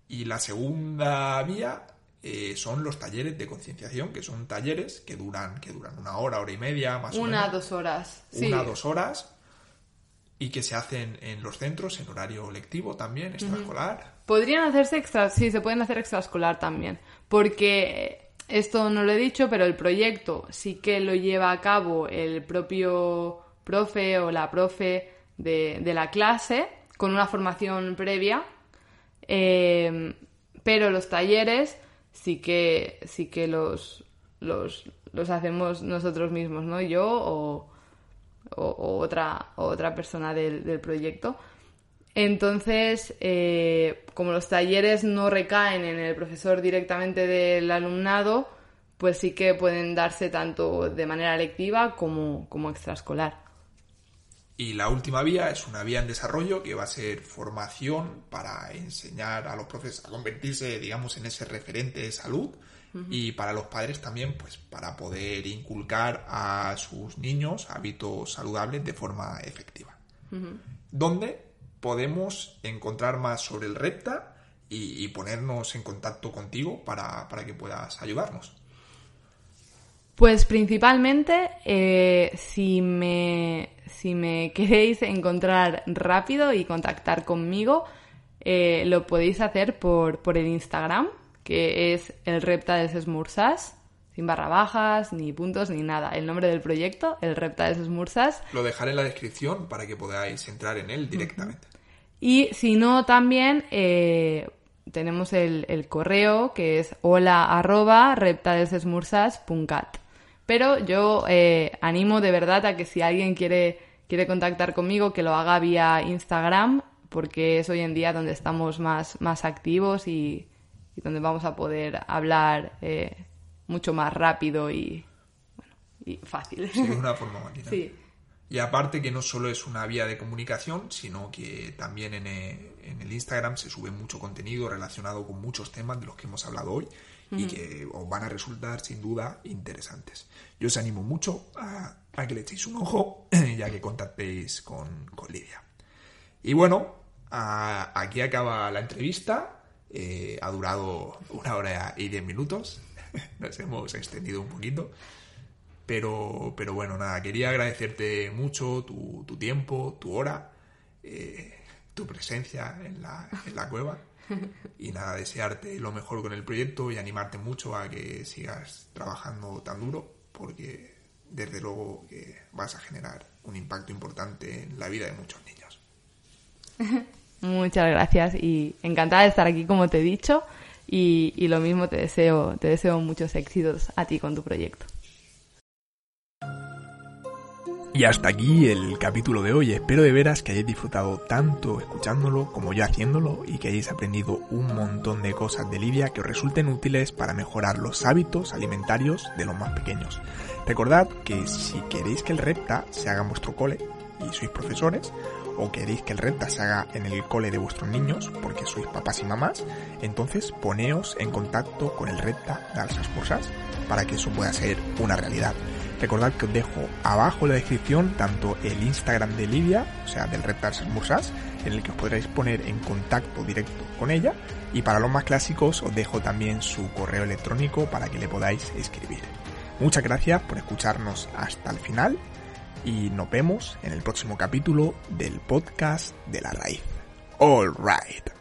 Y la segunda vía son los talleres de concienciación, que son talleres que duran, que duran una hora, hora y media, más o menos. Una, dos horas. Una, dos horas. Y que se hacen en los centros, en horario lectivo también, extraescolar. Podrían hacerse extra, sí, se pueden hacer extraescolar también, porque esto no lo he dicho, pero el proyecto sí que lo lleva a cabo el propio profe o la profe de, la clase con una formación previa, em, pero los talleres sí que, sí que los, los, hacemos nosotros mismos, ¿no? Yo o, otra, otra persona del proyecto. Entonces, eh, como los talleres no recaen en el profesor directamente del alumnado, pues sí que pueden darse tanto de manera lectiva como, como extraescolar. Y la última vía es una vía en desarrollo que va a ser formación para enseñar a los profesores a convertirse, digamos, en ese referente de salud y para los padres también, pues para poder inculcar a sus niños hábitos saludables de forma efectiva. ¿Dónde? Podemos encontrar más sobre el Repta y, ponernos en contacto contigo para, que puedas ayudarnos? Pues principalmente, eh, si, me, si me [LAUGHS] queréis encontrar rápido y contactar conmigo, eh, lo podéis hacer por, por el Instagram, que es el Repta de Sesmursas, sin barra bajas, ni puntos, ni nada. El nombre del proyecto, el Repta de Sesmursas. Lo dejaré en la descripción para que podáis entrar en él directamente. Y si no, también eh, tenemos el, correo que es hola arroba Pero yo eh, animo de verdad a que si alguien quiere, quiere contactar conmigo, que lo haga vía Instagram, porque es hoy en día donde estamos más, más activos y, donde vamos a poder hablar eh, mucho más rápido y, bueno, y fácil. Sí, una [LAUGHS] forma Sí. Y aparte que no solo es una vía de comunicación, sino que también eh, en, el Instagram se sube mucho contenido relacionado con muchos temas de los que hemos hablado hoy y que os van a resultar sin duda interesantes. Yo os animo mucho a, que le echéis un ojo [LAUGHS] ya que contactéis con, Lidia. Y bueno, aquí acaba la entrevista. Eh, ha durado una hora y diez minutos. [LAUGHS] Nos hemos extendido un poquito. Pero, pero bueno, nada, quería agradecerte mucho tu, tiempo, tu hora, eh, tu presencia en la, en la cueva. Y nada, desearte lo mejor con el proyecto y animarte mucho a que sigas trabajando tan duro, porque desde luego que vas a generar un impacto importante en la vida de muchos niños. [LAUGHS] Muchas gracias y encantada de estar aquí, como te he dicho, y lo mismo te deseo, te deseo muchos éxitos a ti con tu proyecto. Y hasta aquí el capítulo de hoy. Espero de veras que hayáis disfrutado tanto escuchándolo como yo haciéndolo y que hayáis aprendido un montón de cosas de Lidia que os resulten útiles para mejorar los hábitos alimentarios de los más pequeños. Recordad que si queréis que el repta se haga en vuestro cole y sois profesores, o queréis que el repta se haga en el cole de vuestros niños porque sois papás y mamás, entonces poneos en contacto con el repta de Alsas Cursas para que eso pueda ser una realidad. Recordad que os dejo abajo en la descripción tanto el Instagram de Lidia, o sea, del Red Alsas Mursas, en el que os podréis poner en contacto directo con ella. Y para los más clásicos os dejo también su correo electrónico para que le podáis escribir. Muchas gracias por escucharnos hasta el final y nos vemos en el próximo capítulo del podcast de la raíz. All right.